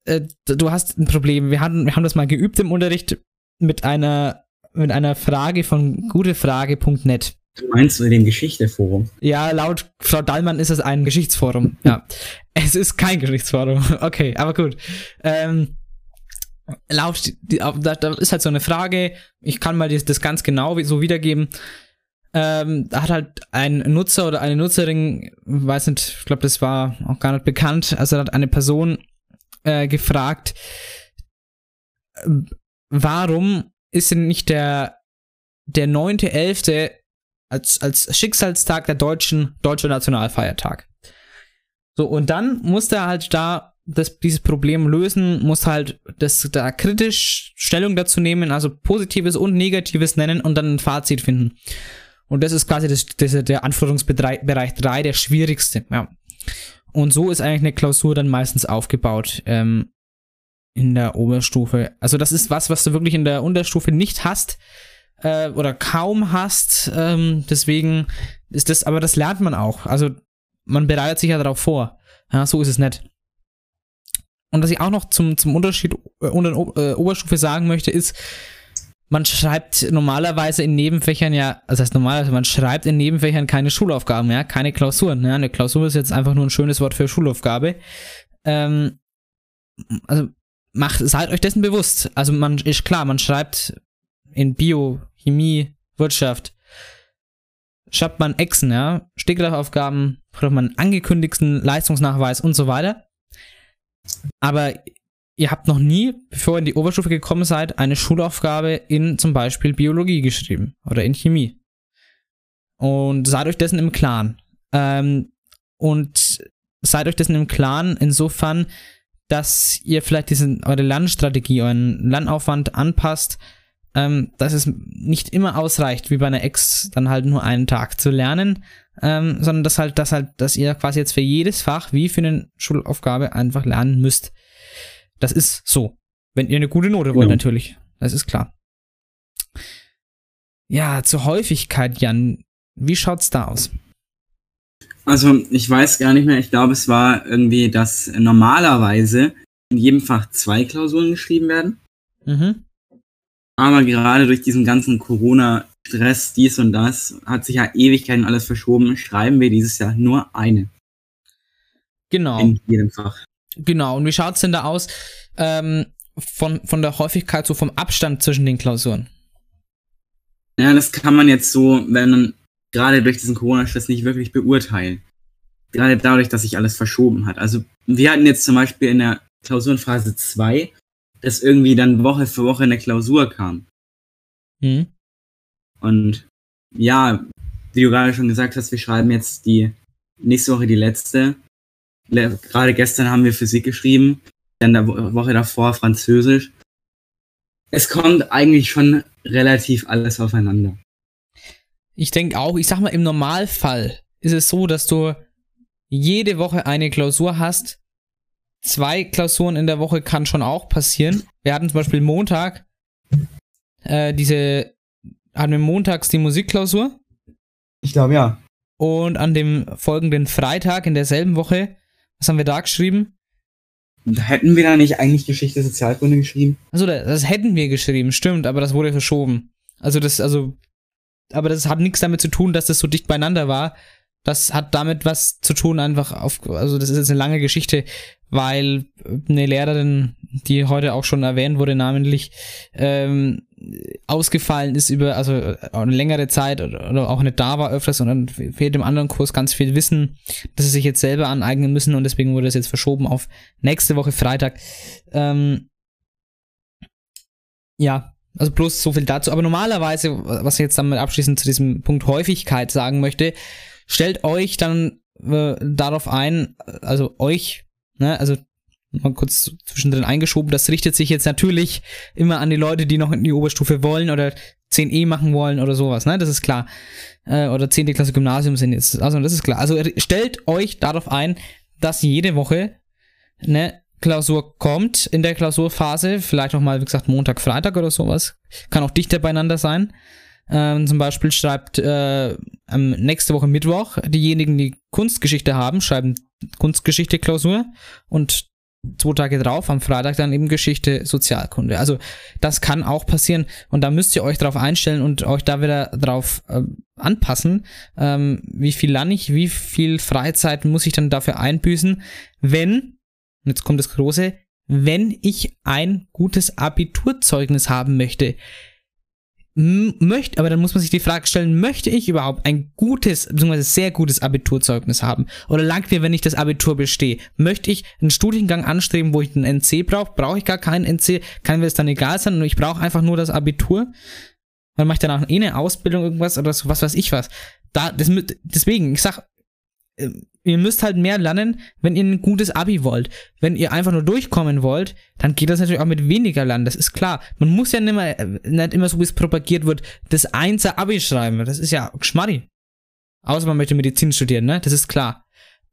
äh, du hast ein Problem. Wir hatten, wir haben das mal geübt im Unterricht mit einer, mit einer Frage von gutefrage.net. Du meinst du dem Geschichteforum? Ja, laut Frau Dallmann ist es ein Geschichtsforum. Ja. Es ist kein Geschichtsforum. Okay, aber gut. Ähm, laut, da, ist halt so eine Frage, ich kann mal das, das ganz genau so wiedergeben. Ähm, da hat halt ein Nutzer oder eine Nutzerin, weiß nicht, ich glaube, das war auch gar nicht bekannt, also da hat eine Person äh, gefragt, äh, warum ist denn nicht der, der 9.11. als, als Schicksalstag der deutschen, deutscher Nationalfeiertag? So, und dann musste er halt da das, dieses Problem lösen, muss halt das da kritisch Stellung dazu nehmen, also Positives und Negatives nennen und dann ein Fazit finden. Und das ist quasi das, das, der Anforderungsbereich 3, der schwierigste, ja. Und so ist eigentlich eine Klausur dann meistens aufgebaut ähm, in der Oberstufe. Also das ist was, was du wirklich in der Unterstufe nicht hast äh, oder kaum hast. Ähm, deswegen ist das, aber das lernt man auch. Also man bereitet sich ja darauf vor. Ja, so ist es nicht. Und was ich auch noch zum, zum Unterschied äh, unter äh, Oberstufe sagen möchte, ist, man schreibt normalerweise in Nebenfächern ja, also das heißt normalerweise, man schreibt in Nebenfächern keine Schulaufgaben, ja, keine Klausuren. Ja. Eine Klausur ist jetzt einfach nur ein schönes Wort für Schulaufgabe. Ähm, also macht, seid euch dessen bewusst. Also man ist klar, man schreibt in Bio, Chemie, Wirtschaft, schreibt man Exen, ja, Stegreifaufgaben, braucht man angekündigten Leistungsnachweis und so weiter. Aber ihr habt noch nie, bevor ihr in die Oberstufe gekommen seid, eine Schulaufgabe in zum Beispiel Biologie geschrieben oder in Chemie. Und seid euch dessen im Klaren. Ähm, und seid euch dessen im Klaren insofern, dass ihr vielleicht diese, eure Lernstrategie, euren Lernaufwand anpasst, ähm, dass es nicht immer ausreicht, wie bei einer Ex dann halt nur einen Tag zu lernen, ähm, sondern dass halt, dass halt, dass ihr quasi jetzt für jedes Fach wie für eine Schulaufgabe einfach lernen müsst. Das ist so. Wenn ihr eine gute Note wollt, Genau. natürlich. Das ist klar. Ja, zur Häufigkeit, Jan. Wie schaut's da aus? Also ich weiß gar nicht mehr, ich glaube es war irgendwie, dass normalerweise in jedem Fach zwei Klausuren geschrieben werden. Mhm. Aber gerade durch diesen ganzen Corona-Stress, dies und das, hat sich ja Ewigkeiten alles verschoben. Schreiben wir dieses Jahr nur eine Genau. in jedem Fach. Genau. Und wie schaut's denn da aus? Ähm, von, von der Häufigkeit, so vom Abstand zwischen den Klausuren. Ja, das kann man jetzt so, wenn man gerade durch diesen Corona-Stress nicht wirklich beurteilen. Gerade dadurch, dass sich alles verschoben hat. Also wir hatten jetzt zum Beispiel in der Klausurenphase 2, dass irgendwie dann Woche für Woche eine Klausur kam. Mhm. Und ja, wie du gerade schon gesagt hast, wir schreiben jetzt die nächste Woche die letzte. Le Gerade gestern haben wir Physik geschrieben, dann der Wo- Woche davor Französisch. Es kommt eigentlich schon relativ alles aufeinander. Ich denke auch, ich sag mal, im Normalfall ist es so, dass du jede Woche eine Klausur hast. Zwei Klausuren in der Woche kann schon auch passieren. Wir hatten zum Beispiel Montag äh, diese, hatten wir montags die Musikklausur Ich glaube ja. und an dem folgenden Freitag in derselben Woche, was haben wir da geschrieben? Hätten wir da nicht eigentlich Geschichte Sozialkunde geschrieben? Also das, das hätten wir geschrieben, stimmt, aber das wurde verschoben. Also das, also, aber das hat nichts damit zu tun, dass das so dicht beieinander war. Das hat damit was zu tun, einfach auf, also das ist jetzt eine lange Geschichte, weil eine Lehrerin, die heute auch schon erwähnt wurde, namentlich, ähm, ausgefallen ist über, also eine längere Zeit oder, auch nicht da war öfters und dann fehlt dem anderen Kurs ganz viel Wissen, das sie sich jetzt selber aneignen müssen und deswegen wurde das jetzt verschoben auf nächste Woche Freitag. Ähm, ja, also bloß so viel dazu. Aber normalerweise, was ich jetzt damit abschließend zu diesem Punkt Häufigkeit sagen möchte, stellt euch dann äh, darauf ein, also euch, ne, also mal kurz zwischendrin eingeschoben, das richtet sich jetzt natürlich immer an die Leute, die noch in die Oberstufe wollen oder 10e machen wollen oder sowas, ne, das ist klar. Äh, oder 10. Klasse Gymnasium sind jetzt, also das ist klar. Also stellt euch darauf ein, dass jede Woche eine Klausur kommt in der Klausurphase, vielleicht auch mal, wie gesagt, Montag, Freitag oder sowas. Kann auch dichter beieinander sein. Ähm, zum Beispiel schreibt äh, am nächste Woche Mittwoch diejenigen, die Kunstgeschichte haben, schreiben Kunstgeschichte-Klausur und zwei Tage drauf, am Freitag dann eben Geschichte, Sozialkunde. Also das kann auch passieren und da müsst ihr euch drauf einstellen und euch da wieder drauf äh, anpassen, ähm, wie viel lerne ich, wie viel Freizeit muss ich dann dafür einbüßen, wenn und jetzt kommt das Große, wenn ich ein gutes Abiturzeugnis haben möchte. Möchte, aber dann muss man sich die Frage stellen, möchte ich überhaupt ein gutes, beziehungsweise sehr gutes Abiturzeugnis haben? Oder langt mir, wenn ich das Abitur bestehe? Möchte ich einen Studiengang anstreben, wo ich einen NC brauche? Brauche ich gar keinen NC? Kann mir das dann egal sein? Und ich brauche einfach nur das Abitur? Dann mache ich danach eh eine Ausbildung, irgendwas oder so, was weiß ich was. Da, das, deswegen, ich sag, äh, ihr müsst halt mehr lernen, wenn ihr ein gutes Abi wollt. Wenn ihr einfach nur durchkommen wollt, dann geht das natürlich auch mit weniger lernen, das ist klar. Man muss ja nicht, mehr, äh, nicht immer so, wie es propagiert wird, das Einser Abi schreiben. Das ist ja Geschmarri. Außer man möchte Medizin studieren, ne? Das ist klar.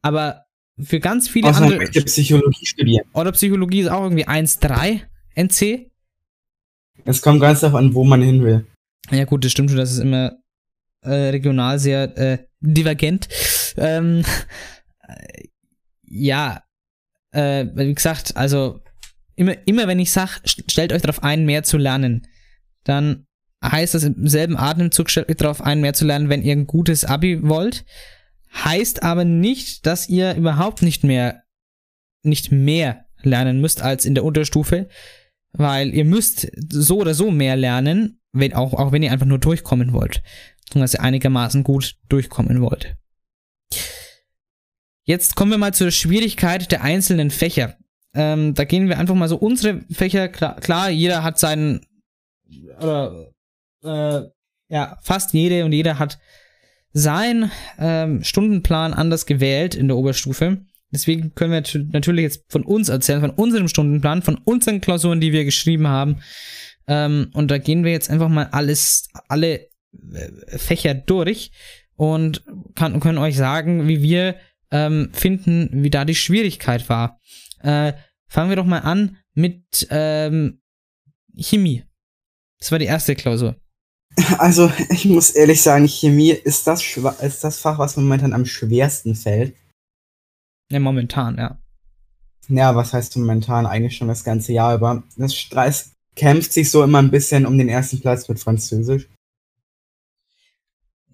Aber für ganz viele Außer andere. möchte Psychologie studieren. Oder Psychologie ist auch irgendwie 1,3 NC. Es kommt ganz darauf an, wo man hin will. Ja, gut, das stimmt schon, das ist immer äh, regional sehr äh, divergent. Ähm, äh, ja, äh, wie gesagt, also immer, immer wenn ich sag, st- stellt euch darauf ein, mehr zu lernen, dann heißt das im selben Atemzug, stellt euch darauf ein, mehr zu lernen, wenn ihr ein gutes Abi wollt. Heißt aber nicht, dass ihr überhaupt nicht mehr, nicht mehr lernen müsst als in der Unterstufe, weil ihr müsst so oder so mehr lernen, wenn, auch, auch wenn ihr einfach nur durchkommen wollt. Beziehungsweise einigermaßen gut durchkommen wollt. Jetzt kommen wir mal zur Schwierigkeit der einzelnen Fächer. Ähm, da gehen wir einfach mal so unsere Fächer, klar, klar jeder hat seinen, oder, äh, ja, fast jede und jeder hat seinen ähm, Stundenplan anders gewählt in der Oberstufe. Deswegen können wir nat- natürlich jetzt von uns erzählen, von unserem Stundenplan, von unseren Klausuren, die wir geschrieben haben. Ähm, und da gehen wir jetzt einfach mal alles, alle Fächer durch und kann, können euch sagen, wie wir ähm, finden, wie da die Schwierigkeit war. Äh, fangen wir doch mal an mit ähm, Chemie. Das war die erste Klausur. Also, ich muss ehrlich sagen, Chemie ist das, ist das Fach, was momentan am schwersten fällt. Ja, momentan, ja. Ja, was heißt momentan? Eigentlich schon das ganze Jahr über. Das Stress kämpft sich so immer ein bisschen um den ersten Platz mit Französisch.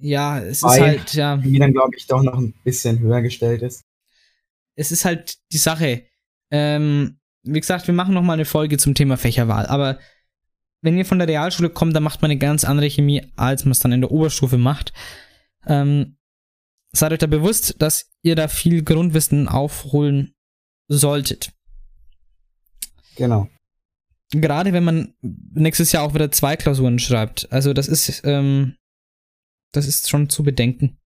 Ja, es ist Weil- halt, ja, Die dann, glaube ich, doch noch ein bisschen höher gestellt ist. es ist halt die Sache. Ähm, wie gesagt, wir machen noch mal eine Folge zum Thema Fächerwahl, aber wenn ihr von der Realschule kommt, dann macht man eine ganz andere Chemie, als man es dann in der Oberstufe macht. Ähm, seid euch da bewusst, dass ihr da viel Grundwissen aufholen solltet. Genau. Gerade wenn man nächstes Jahr auch wieder zwei Klausuren schreibt. Also das ist, ähm, das ist schon zu bedenken.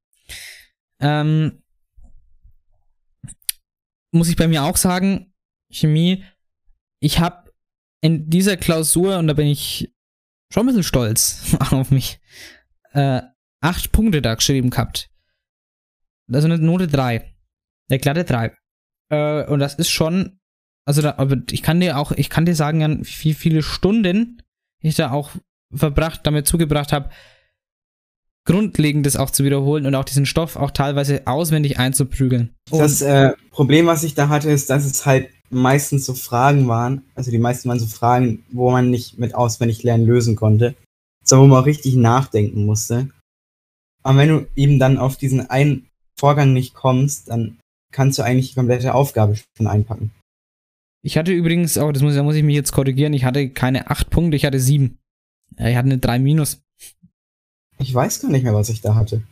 Ähm, muss ich bei mir auch sagen, Chemie, ich habe in dieser Klausur, und da bin ich schon ein bisschen stolz auf mich, äh, acht Punkte da geschrieben gehabt. Also eine Note 3. Eine glatte 3. Äh, und das ist schon, also da, aber ich kann dir auch, ich kann dir sagen, wie viele Stunden ich da auch verbracht, damit zugebracht habe, Grundlegendes auch zu wiederholen und auch diesen Stoff auch teilweise auswendig einzuprügeln. Das äh, Problem, was ich da hatte, ist, dass es halt meistens so Fragen waren, also die meisten waren so Fragen, wo man nicht mit auswendig lernen lösen konnte, sondern wo man auch richtig nachdenken musste. Aber wenn du eben dann auf diesen einen Vorgang nicht kommst, dann kannst du eigentlich die komplette Aufgabe schon einpacken. Ich hatte übrigens auch, das muss, da muss ich mich jetzt korrigieren, ich hatte keine acht Punkte, ich hatte sieben. Ja, Ich hatte eine 3 minus. Ich weiß gar nicht mehr, was ich da hatte.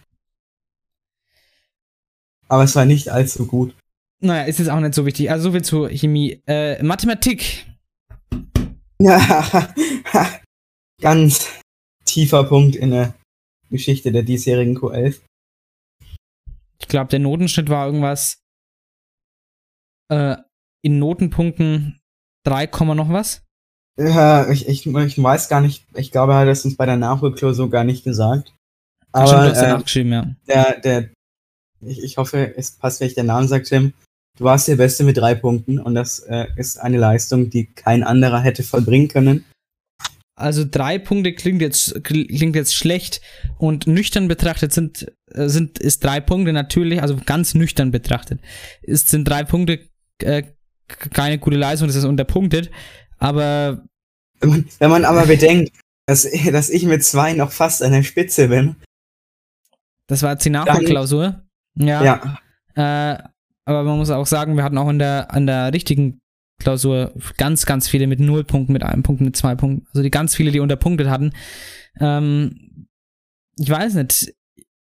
Aber es war nicht allzu gut. Naja, ist jetzt auch nicht so wichtig. Also so viel zu Chemie. Äh, Mathematik. Ja, ganz tiefer Punkt in der Geschichte der diesjährigen Q11. Ich glaube, der Notenschnitt war irgendwas äh, in Notenpunkten 3, Komma noch was. Ja, ich, ich, ich weiß gar nicht, ich glaube, er hat es uns bei der Nachholklausur gar nicht gesagt. Ach, stimmt, du Aber hast äh, nachgeschrieben, ja. der, der, ich, ich hoffe, es passt, wenn ich den Namen sage, Tim. Du warst der Beste mit drei Punkten und das äh, ist eine Leistung, die kein anderer hätte vollbringen können. Also drei Punkte klingt jetzt, klingt jetzt schlecht und nüchtern betrachtet sind, äh, sind, ist drei Punkte natürlich, also ganz nüchtern betrachtet, ist, sind drei Punkte äh, keine gute Leistung, das ist unterpunktet, aber Wenn man, aber bedenkt, dass, dass ich mit zwei noch fast an der Spitze bin. das war Nachholklausur. Ja. Ja, Äh, aber man muss auch sagen, wir hatten auch in der, an der richtigen Klausur ganz, ganz viele mit null Punkten, mit einem Punkt, mit zwei Punkten. Also die ganz viele, die unterpunktet hatten. Ähm, ich weiß nicht.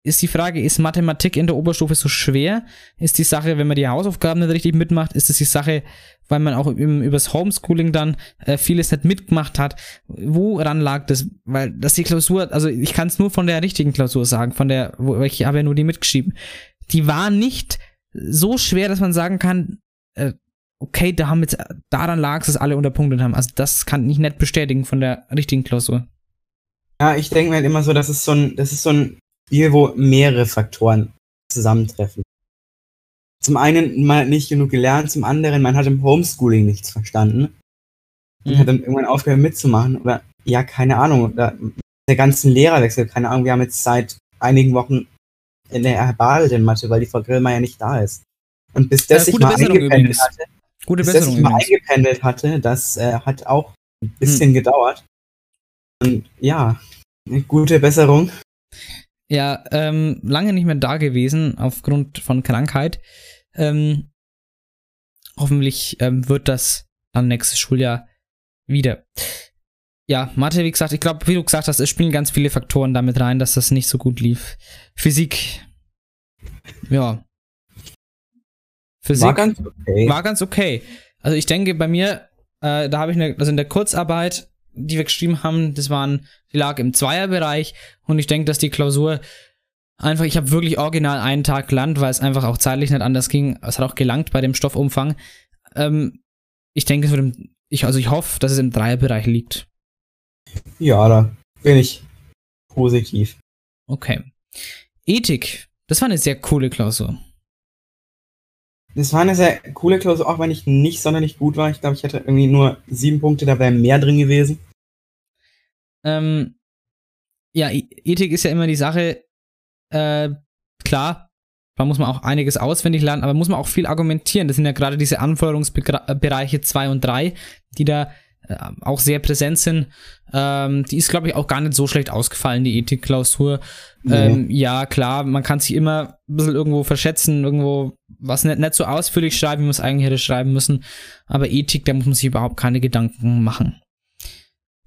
Ist die Frage, ist Mathematik in der Oberstufe so schwer? Ist die Sache, wenn man die Hausaufgaben nicht richtig mitmacht, ist es die Sache, weil man auch im, übers Homeschooling dann äh, vieles nicht mitgemacht hat? Woran lag das? Weil das die Klausur, also ich kann es nur von der richtigen Klausur sagen, von der, wo ich habe ja nur die mitgeschrieben. Die war nicht so schwer, dass man sagen kann, äh, okay, da haben jetzt, daran lag es, dass alle unterpunktet haben. Also das kann ich nicht bestätigen von der richtigen Klausur. ja ich denke mir halt immer so, das ist so ein, das ist so ein Spiel, wo mehrere Faktoren zusammentreffen. Zum einen, man hat nicht genug gelernt, zum anderen, man hat im Homeschooling nichts verstanden. Und Mhm. hat dann irgendwann aufgehört mitzumachen. Oder, ja, keine Ahnung, oder der ganzen Lehrerwechsel, keine Ahnung, wir haben jetzt seit einigen Wochen in der Herbal in Mathe, weil die Frau Grillmeier nicht da ist. Und bis das sich gute mal Besserung eingependelt übrigens. hatte, Gute bis das sich mal eingependelt hatte, das äh, hat auch ein bisschen gedauert. Und ja, eine gute Besserung. Ja, ähm, lange nicht mehr da gewesen aufgrund von Krankheit. Ähm, hoffentlich ähm, wird das dann nächstes Schuljahr wieder. Ja, Mathe, wie gesagt, ich glaube, wie du gesagt hast, es spielen ganz viele Faktoren damit rein, dass das nicht so gut lief. Physik. Ja. Physik War ganz okay. war ganz okay. Also ich denke, bei mir, äh, da habe ich eine, also in der Kurzarbeit, die wir geschrieben haben, das waren, die lag im Zweierbereich und ich denke, dass die Klausur einfach, ich habe wirklich original einen Tag gelernt, weil es einfach auch zeitlich nicht anders ging. Es hat auch gelangt bei dem Stoffumfang. Ähm, ich denke, es wird im, ich, also ich hoffe, dass es im Dreierbereich liegt. Ja, da bin ich positiv. Okay. Ethik. Das war eine sehr coole Klausur. Das war eine sehr coole Klausur, auch wenn ich nicht sonderlich gut war. Ich glaube, ich hatte irgendwie nur sieben Punkte, da wäre mehr drin gewesen. Ähm, ja, E- Ethik ist ja immer die Sache, äh, klar, da muss man auch einiges auswendig lernen, aber muss man auch viel argumentieren. Das sind ja gerade diese Anforderungsbereiche 2 und 3, die da äh, auch sehr präsent sind. Ähm, die ist, glaube ich, auch gar nicht so schlecht ausgefallen, die Ethikklausur. Ähm, ja, klar, man kann sich immer ein bisschen irgendwo verschätzen, irgendwo was nicht, nicht so ausführlich schreiben, wie man es eigentlich hätte schreiben müssen. Aber Ethik, da muss man sich überhaupt keine Gedanken machen.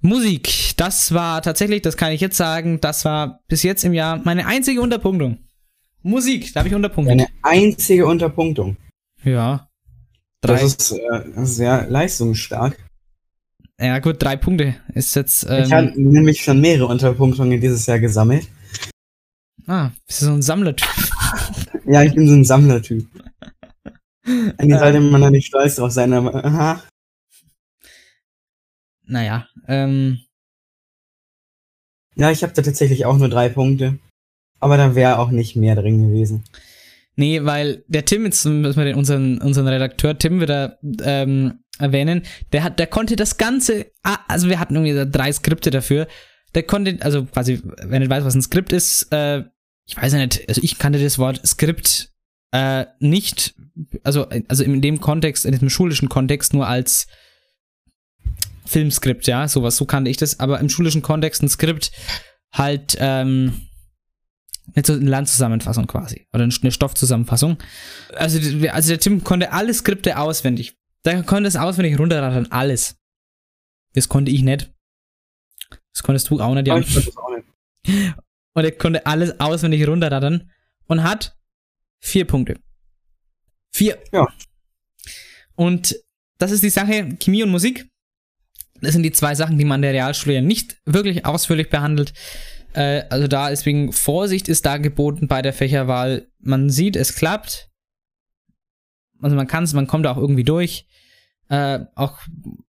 Musik, das war tatsächlich, das kann ich jetzt sagen, das war bis jetzt im Jahr meine einzige Unterpunktung. Musik, da habe ich unterpunktet. Eine einzige Unterpunktung. Ja. Drei. Das ist äh, sehr leistungsstark. ja, gut, drei Punkte ist jetzt. ich Ähm, habe nämlich schon mehrere Unterpunktungen dieses Jahr gesammelt. ah, bist du so ein Sammlertyp. Ja, ich bin so ein Sammlertyp. Eigentlich sollte man da nicht stolz drauf sein, aber aha. Naja, ähm, Ja, ich habe da tatsächlich auch nur drei Punkte. Aber da wäre auch nicht mehr drin gewesen. Nee, weil der Tim, jetzt müssen wir den, unseren, unseren Redakteur Tim wieder ähm, erwähnen, der hat, der konnte das Ganze, ah, also wir hatten irgendwie drei Skripte dafür. Der konnte, also quasi, wenn du weißt, was ein Skript ist, äh, ich weiß ja nicht, also ich kannte das Wort Skript äh, nicht, also, also in dem Kontext, in diesem schulischen Kontext nur als Filmskript, ja, sowas, so kannte ich das, aber im schulischen Kontext ein Skript halt, ähm, eine Zu- eine Landzusammenfassung quasi. Oder eine Stoffzusammenfassung. Also, also der Tim konnte alle Skripte auswendig. Der konnte es auswendig runterrattern, alles. Das konnte ich nicht. Das konntest du auch nicht, Jan. ich konnte das auch nicht. Und er konnte alles auswendig runterrattern und hat vier Punkte. Vier. Ja. Und das ist die Sache, Chemie und Musik. Das sind die zwei Sachen, die man in der Realschule ja nicht wirklich ausführlich behandelt. Äh, also da deswegen Vorsicht ist da geboten bei der Fächerwahl. Man sieht, es klappt. Also man kann es, man kommt auch irgendwie durch. Äh, auch,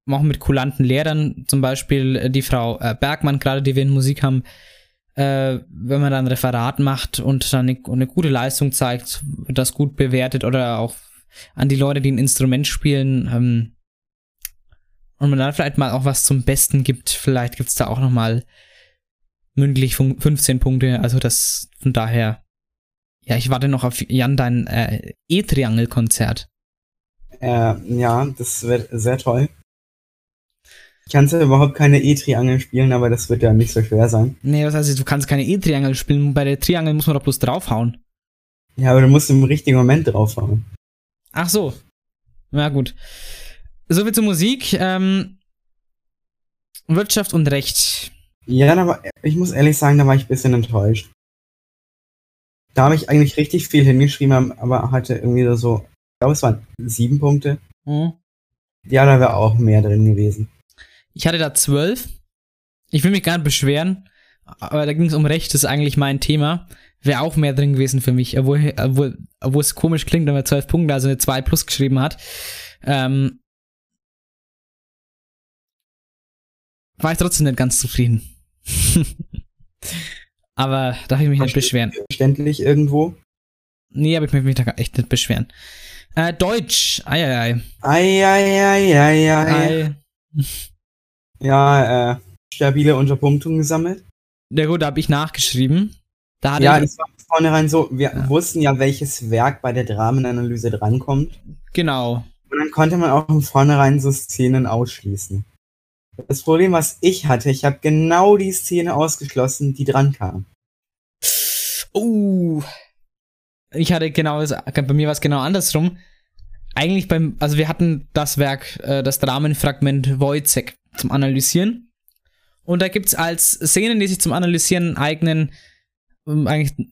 auch mit kulanten Lehrern, zum Beispiel äh, die Frau äh, Bergmann, gerade die wir in Musik haben, äh, wenn man dann ein Referat macht und dann eine, eine gute Leistung zeigt, wird das gut bewertet oder auch an die Leute, die ein Instrument spielen, ähm, und man dann vielleicht mal auch was zum Besten gibt, vielleicht gibt's da auch nochmal mündlich fun- 15 Punkte, also das von daher, ja, ich warte noch auf Jan, dein äh, E-Triangel-Konzert. Äh, ja, das wird sehr toll. Ich kann zwar überhaupt keine E-Triangel spielen, aber das wird ja nicht so schwer sein. Nee, was heißt, du kannst keine E-Triangel spielen, bei der Triangel muss man doch bloß draufhauen. Ja, aber du musst im richtigen Moment draufhauen. Ach so. Na gut. Soviel zur Musik. Ähm, Wirtschaft und Recht. Ja, war, ich muss ehrlich sagen, da war ich ein bisschen enttäuscht. Da habe ich eigentlich richtig viel hingeschrieben, aber hatte irgendwie so, ich glaube, es waren sieben Punkte. Hm. Ja, da wäre auch mehr drin gewesen. Ich hatte da zwölf. Ich will mich gar nicht beschweren, aber da ging es um Recht, das ist eigentlich mein Thema. Wäre auch mehr drin gewesen für mich, obwohl, obwohl, obwohl es komisch klingt, wenn man zwölf Punkte, also eine 2 plus geschrieben hat. Ähm, war ich trotzdem nicht ganz zufrieden. aber darf ich mich nicht beschweren. Verständlich irgendwo. Nee, aber ich möchte mich da echt nicht beschweren. Äh, Deutsch. Eieiei. Eieieiei. Ei. Ja, äh, stabile Unterpunktung gesammelt. Ja gut, da habe ich nachgeschrieben. Da hatte Ja, ich, das war von vornherein so, wir Ja. wussten ja, welches Werk bei der Dramenanalyse drankommt. genau. Und dann konnte man auch von vornherein so Szenen ausschließen. Das Problem, was ich hatte, ich habe genau die Szene ausgeschlossen, die dran kam. Uh. Ich hatte genau, bei mir war es genau andersrum. Eigentlich beim, also wir hatten das Werk, äh, das Dramenfragment Wojciech zum Analysieren. Und da gibt's als Szenen, die sich zum Analysieren eignen, ähm, eigentlich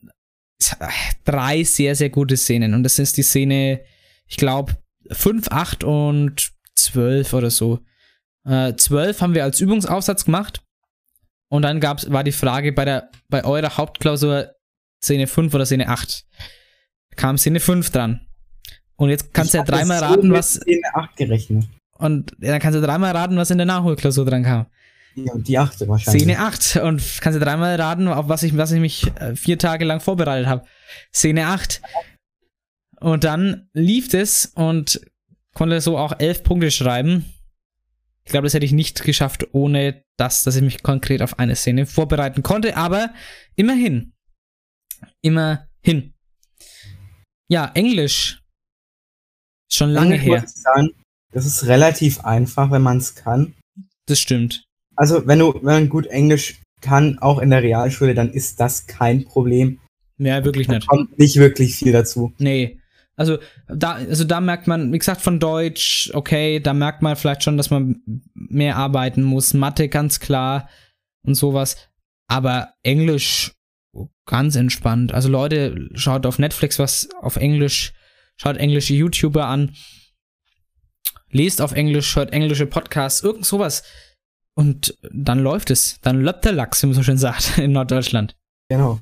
drei sehr, sehr gute Szenen. Und das ist die Szene, ich glaube, 5, 8 und 12 oder so. Äh, 12 haben wir als Übungsaufsatz gemacht. Und dann gab's, war die Frage bei der, bei eurer Hauptklausur Szene 5 oder Szene 8. Kam Szene 5 dran. Und jetzt kannst du ja dreimal das raten, was. Szene 8 gerechnet. Und ja, dann kannst du dreimal raten, was in der Nachholklausur dran kam. Ja, und die 8 wahrscheinlich. Szene 8. Und kannst du dreimal raten, auf was ich, was ich mich äh, vier Tage lang vorbereitet habe. Szene 8. Und dann lief es und konnte so auch elf Punkte schreiben. Ich glaube, das hätte ich nicht geschafft, ohne das, dass ich mich konkret auf eine Szene vorbereiten konnte. Aber immerhin. Immerhin. Ja, Englisch. Schon lange her. Sagen, das ist relativ einfach, wenn man es kann. Das stimmt. Also, wenn du, wenn man gut Englisch kann, auch in der Realschule, dann ist das kein Problem. Ja, wirklich Da nicht. kommt nicht wirklich viel dazu. Nee. Also da, also da merkt man, wie gesagt, von Deutsch, okay, da merkt man vielleicht schon, dass man mehr arbeiten muss. Mathe ganz klar und sowas. Aber Englisch ganz entspannt. Also Leute, schaut auf Netflix was auf Englisch, schaut englische YouTuber an, lest auf Englisch, hört englische Podcasts, irgend sowas. Und dann läuft es. Dann läuft der Lachs, wie man so schön sagt, in Norddeutschland. Genau.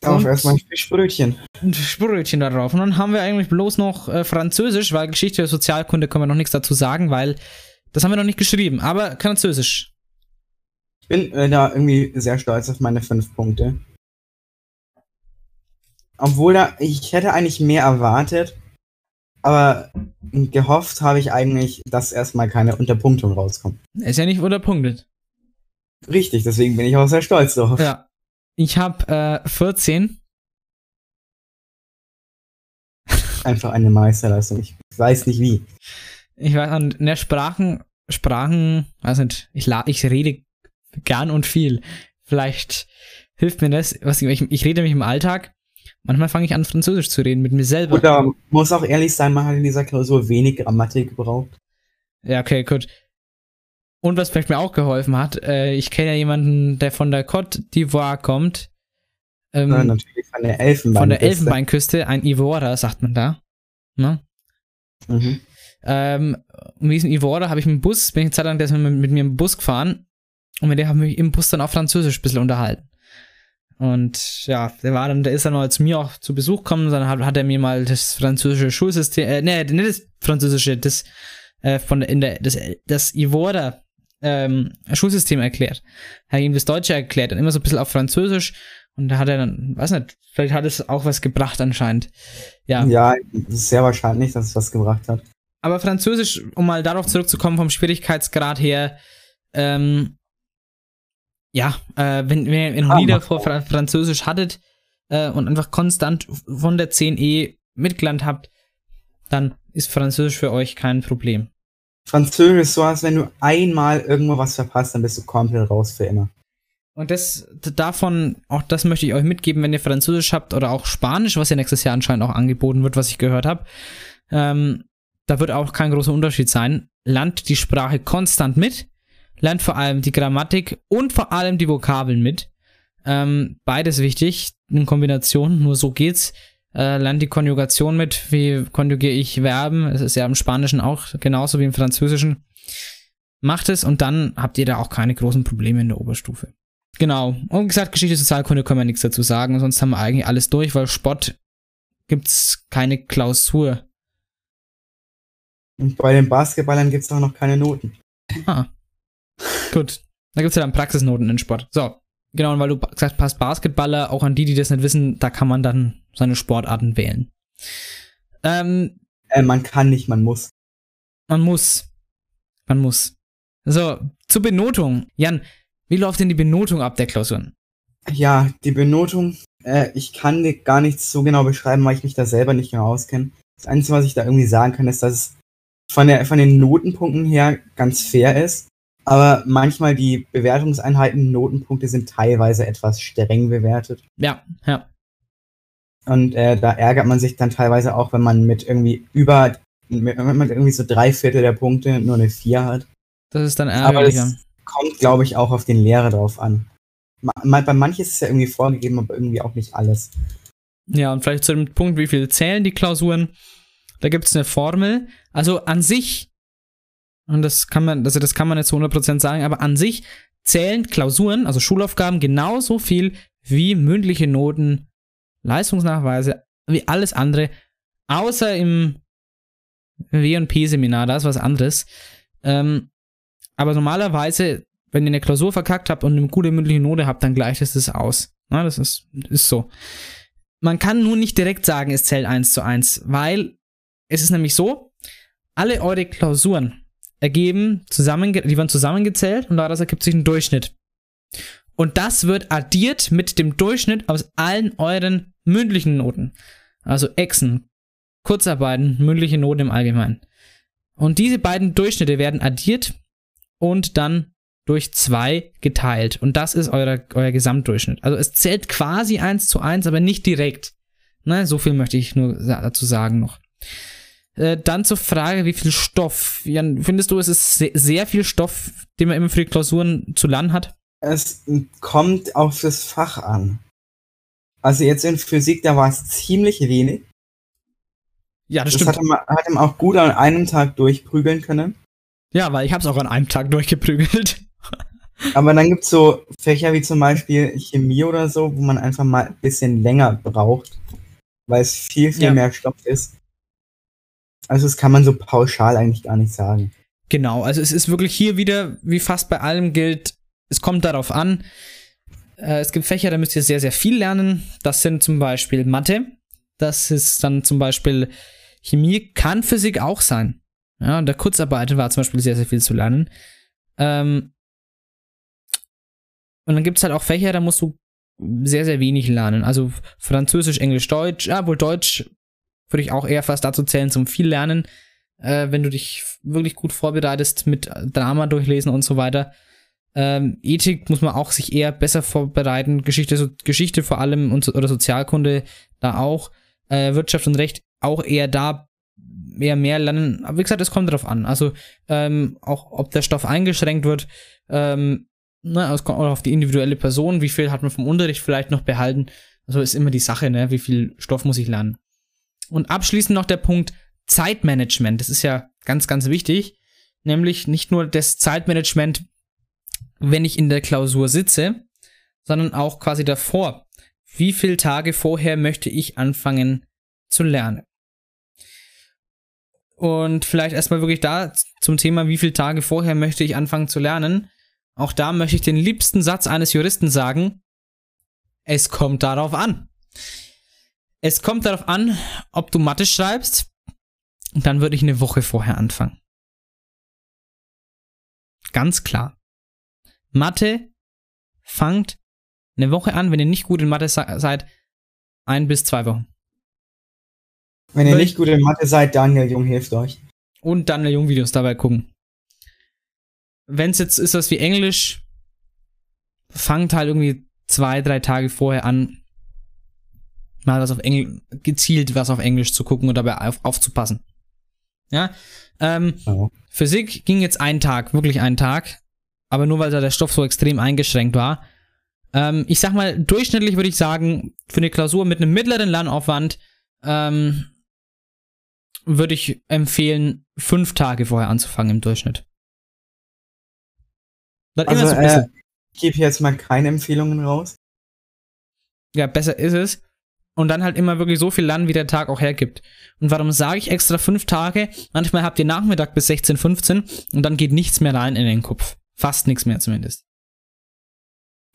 Darauf erstmal ein Fischbrötchen. ein Sprötchen da drauf. Und dann haben wir eigentlich bloß noch äh, Französisch, weil Geschichte und Sozialkunde können wir noch nichts dazu sagen, weil das haben wir noch nicht geschrieben. Aber Französisch. Ich bin äh, da irgendwie sehr stolz auf meine fünf Punkte. Obwohl da, ich hätte eigentlich mehr erwartet, aber gehofft habe ich eigentlich, dass erstmal keine Unterpunktung rauskommt. Ist ja nicht unterpunktet. Richtig, deswegen bin ich auch sehr stolz drauf. Ja. Ich habe äh, 14. Einfach eine Meisterleistung. Ich weiß nicht wie. Ich weiß, an der Sprachen, Sprachen, weiß nicht, ich, la ich rede gern und viel. Vielleicht hilft mir das, was ich, ich, ich rede mich im Alltag. Manchmal fange ich an, Französisch zu reden mit mir selber. Oder muss auch ehrlich sein, man hat in dieser Klausur wenig Grammatik gebraucht. Ja, okay, gut. Und was vielleicht mir auch geholfen hat, äh, ich kenne ja jemanden, der von der Côte d'Ivoire kommt. Ähm, Ja, natürlich von der Elfenbein. von der Elfenbeinküste, ein Ivorer, sagt man da. Ne? Mhm. Ähm, und diesen Ivorer habe ich mit dem Bus, bin ich eine Zeit lang der ist mit, mit mir im Bus gefahren und mit dem haben wir mich im Bus dann auf Französisch ein bisschen unterhalten. Und ja, der war dann, der ist dann mal zu mir auch zu Besuch gekommen, dann hat, hat er mir mal das französische Schulsystem, äh, nee, nicht das französische, das, äh, von der, in der, das, das Ivorer, ähm, Schulsystem erklärt. Hat ihm das Deutsche erklärt, dann immer so ein bisschen auf Französisch und da hat er dann, weiß nicht, vielleicht hat es auch was gebracht anscheinend. Ja. Ja, sehr wahrscheinlich, dass es was gebracht hat. Aber Französisch, um mal darauf zurückzukommen, vom Schwierigkeitsgrad her, ähm, ja, äh, wenn, wenn ihr noch Ah, nie davor Fra Französisch hattet äh, und einfach konstant von der 10e mitgelernt habt, dann ist Französisch für euch kein Problem. Französisch ist so, als wenn du einmal irgendwo was verpasst, dann bist du komplett raus für immer. Und das davon, auch das möchte ich euch mitgeben, wenn ihr Französisch habt oder auch Spanisch, was ja nächstes Jahr anscheinend auch angeboten wird, was ich gehört habe. Ähm, da wird auch kein großer Unterschied sein. Lernt die Sprache konstant mit, lernt vor allem die Grammatik und vor allem die Vokabeln mit. Ähm, beides wichtig in Kombination, nur so geht's. Äh, lernt die Konjugation mit, wie konjugiere ich Verben. Es ist ja im Spanischen auch genauso wie im Französischen. Macht es und dann habt ihr da auch keine großen Probleme in der Oberstufe. Genau. Und wie gesagt, Geschichte, Sozialkunde können wir nichts dazu sagen, sonst haben wir eigentlich alles durch, weil Sport gibt's keine Klausur. Und bei den Basketballern gibt es auch noch keine Noten. Ah. Gut. Da gibt's ja dann Praxisnoten in Sport. So. Genau, und weil du gesagt hast, Basketballer, auch an die, die das nicht wissen, da kann man dann seine Sportarten wählen. Ähm, Äh, man kann nicht, man muss. man muss. Man muss. So, zur Benotung. Jan, wie läuft denn die Benotung ab der Klausuren? Ja, die Benotung, äh, ich kann dir gar nichts so genau beschreiben, weil ich mich da selber nicht genau auskenne. Das Einzige, was ich da irgendwie sagen kann, ist, dass es von, der, von den Notenpunkten her ganz fair ist. Aber manchmal die Bewertungseinheiten, Notenpunkte sind teilweise etwas streng bewertet. Ja, ja. Und äh, da ärgert man sich dann teilweise auch, wenn man mit irgendwie über, wenn man irgendwie so drei Viertel der Punkte nur eine vier hat. Das ist dann Aber ärgerlich. das kommt, glaube ich, auch auf den Lehrer drauf an. Ma ma- bei manchen ist es ja irgendwie vorgegeben, aber irgendwie auch nicht alles. Ja, und vielleicht zu dem Punkt, wie viel zählen die Klausuren? Da gibt es eine Formel. Also an sich, und das kann man, also das kann man nicht zu 100% sagen, aber an sich zählen Klausuren, also Schulaufgaben, genauso viel wie mündliche Noten, Leistungsnachweise, wie alles andere, außer im W&P-Seminar, da ist was anderes. Ähm, aber normalerweise, wenn ihr eine Klausur verkackt habt und eine gute mündliche Note habt, dann gleicht es das aus. Na, das ist, ist so. Man kann nur nicht direkt sagen, es zählt 1 zu 1, weil es ist nämlich so, alle eure Klausuren ergeben, zusammen, die werden zusammengezählt und daraus ergibt sich ein Durchschnitt. Und das wird addiert mit dem Durchschnitt aus allen euren mündlichen Noten. Also Exen, Kurzarbeiten, mündliche Noten im Allgemeinen. Und diese beiden Durchschnitte werden addiert und dann durch zwei geteilt. Und das ist euer, euer Gesamtdurchschnitt. Also es zählt quasi eins zu eins, aber nicht direkt. Ne, so viel möchte ich nur dazu sagen noch. Äh, dann zur Frage, wie viel Stoff. Jan, findest du, es ist se sehr viel Stoff, den man immer für die Klausuren zu lernen hat? Es kommt auf das Fach an. Also jetzt in Physik, da war es ziemlich wenig. Ja, das, Das stimmt. hat man, hat man auch gut an einem Tag durchprügeln können. Ja, weil ich habe es auch an einem Tag durchgeprügelt. Aber dann gibt es so Fächer wie zum Beispiel Chemie oder so, wo man einfach mal ein bisschen länger braucht, weil es viel, viel Ja. mehr Stoff ist. Also das kann man so pauschal eigentlich gar nicht sagen. Genau, also es ist wirklich hier wieder, wie fast bei allem gilt, es kommt darauf an. Äh, es gibt Fächer, da müsst ihr sehr, sehr viel lernen. Das sind zum Beispiel Mathe. Das ist dann zum Beispiel Chemie, kann Physik auch sein. Ja, in der Kurzarbeit war zum Beispiel sehr, sehr viel zu lernen. Ähm, und dann gibt es halt auch Fächer, da musst du sehr, sehr wenig lernen. Also Französisch, Englisch, Deutsch. Ja, wohl Deutsch würde ich auch eher fast dazu zählen zum viel lernen äh, wenn du dich wirklich gut vorbereitest mit Drama durchlesen und so weiter. Ähm, Ethik muss man auch sich eher besser vorbereiten. Geschichte, so, Geschichte vor allem und, oder Sozialkunde da auch. Äh, Wirtschaft und Recht auch eher da eher mehr lernen. Aber wie gesagt, es kommt darauf an. Also ähm, auch ob der Stoff eingeschränkt wird. Ähm, ne, es kommt auch auf die individuelle Person. Wie viel hat man vom Unterricht vielleicht noch behalten? Also ist immer die Sache, ne? Wie viel Stoff muss ich lernen? Und abschließend noch der Punkt Zeitmanagement. Das ist ja ganz, ganz wichtig. Nämlich nicht nur das Zeitmanagement, wenn ich in der Klausur sitze, sondern auch quasi davor. Wie viele Tage vorher möchte ich anfangen zu lernen? Und vielleicht erstmal wirklich da zum Thema, wie viele Tage vorher möchte ich anfangen zu lernen. Auch da möchte ich den liebsten Satz eines Juristen sagen. Es kommt darauf an. Es kommt darauf an, ob du Mathe schreibst. Und dann würde ich eine Woche vorher anfangen. Ganz klar. Mathe fangt eine Woche an, wenn ihr nicht gut in Mathe se- seid, ein bis zwei Wochen. Wenn ihr Weil- nicht gut in Mathe seid, Daniel Jung hilft euch. Und dann Jungvideos dabei gucken. Wenn es jetzt ist was wie Englisch, fangt halt irgendwie zwei, drei Tage vorher an, mal was auf Englisch, gezielt was auf Englisch zu gucken und dabei auf, aufzupassen. Ja. Ähm, Ja. Physik ging jetzt einen Tag, wirklich einen Tag, aber nur weil da der Stoff so extrem eingeschränkt war. Ähm, ich sag mal, durchschnittlich würde ich sagen, für eine Klausur mit einem mittleren Lernaufwand ähm, würde ich empfehlen, fünf Tage vorher anzufangen im Durchschnitt. Dann Also so äh, ich gebe jetzt mal keine Empfehlungen raus. ja, besser ist es. Und dann halt immer wirklich so viel lernen, wie der Tag auch hergibt. Und warum sage ich extra fünf Tage? Manchmal habt ihr Nachmittag bis 16, 15 und dann geht nichts mehr rein in den Kopf. Fast nichts mehr zumindest.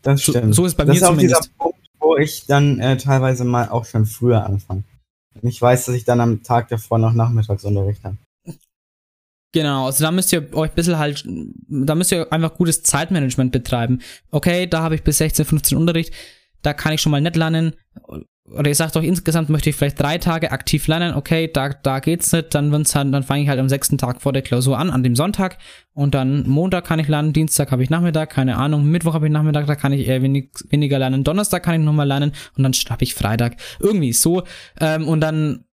Das So, stimmt. so ist bei das mir ist auch zumindest. dieser Punkt, wo ich dann äh, teilweise mal auch schon früher anfange. Ich weiß, dass ich dann am Tag davor noch Nachmittagsunterricht habe. Genau, also da müsst ihr euch ein bisschen halt, da müsst ihr einfach gutes Zeitmanagement betreiben. Okay, da habe ich bis 16, 15 Unterricht, da kann ich schon mal nicht lernen. Oder ihr sagt euch, insgesamt möchte ich vielleicht drei Tage aktiv lernen, okay, da, da geht's nicht, dann, wenn's halt, dann fange ich halt am sechsten Tag vor der Klausur an, an dem Sonntag. Und dann Montag kann ich lernen, Dienstag habe ich Nachmittag, keine Ahnung, Mittwoch habe ich Nachmittag, da kann ich eher wenig, weniger lernen, Donnerstag kann ich nochmal lernen und dann habe ich Freitag. Irgendwie so. Ähm, und dann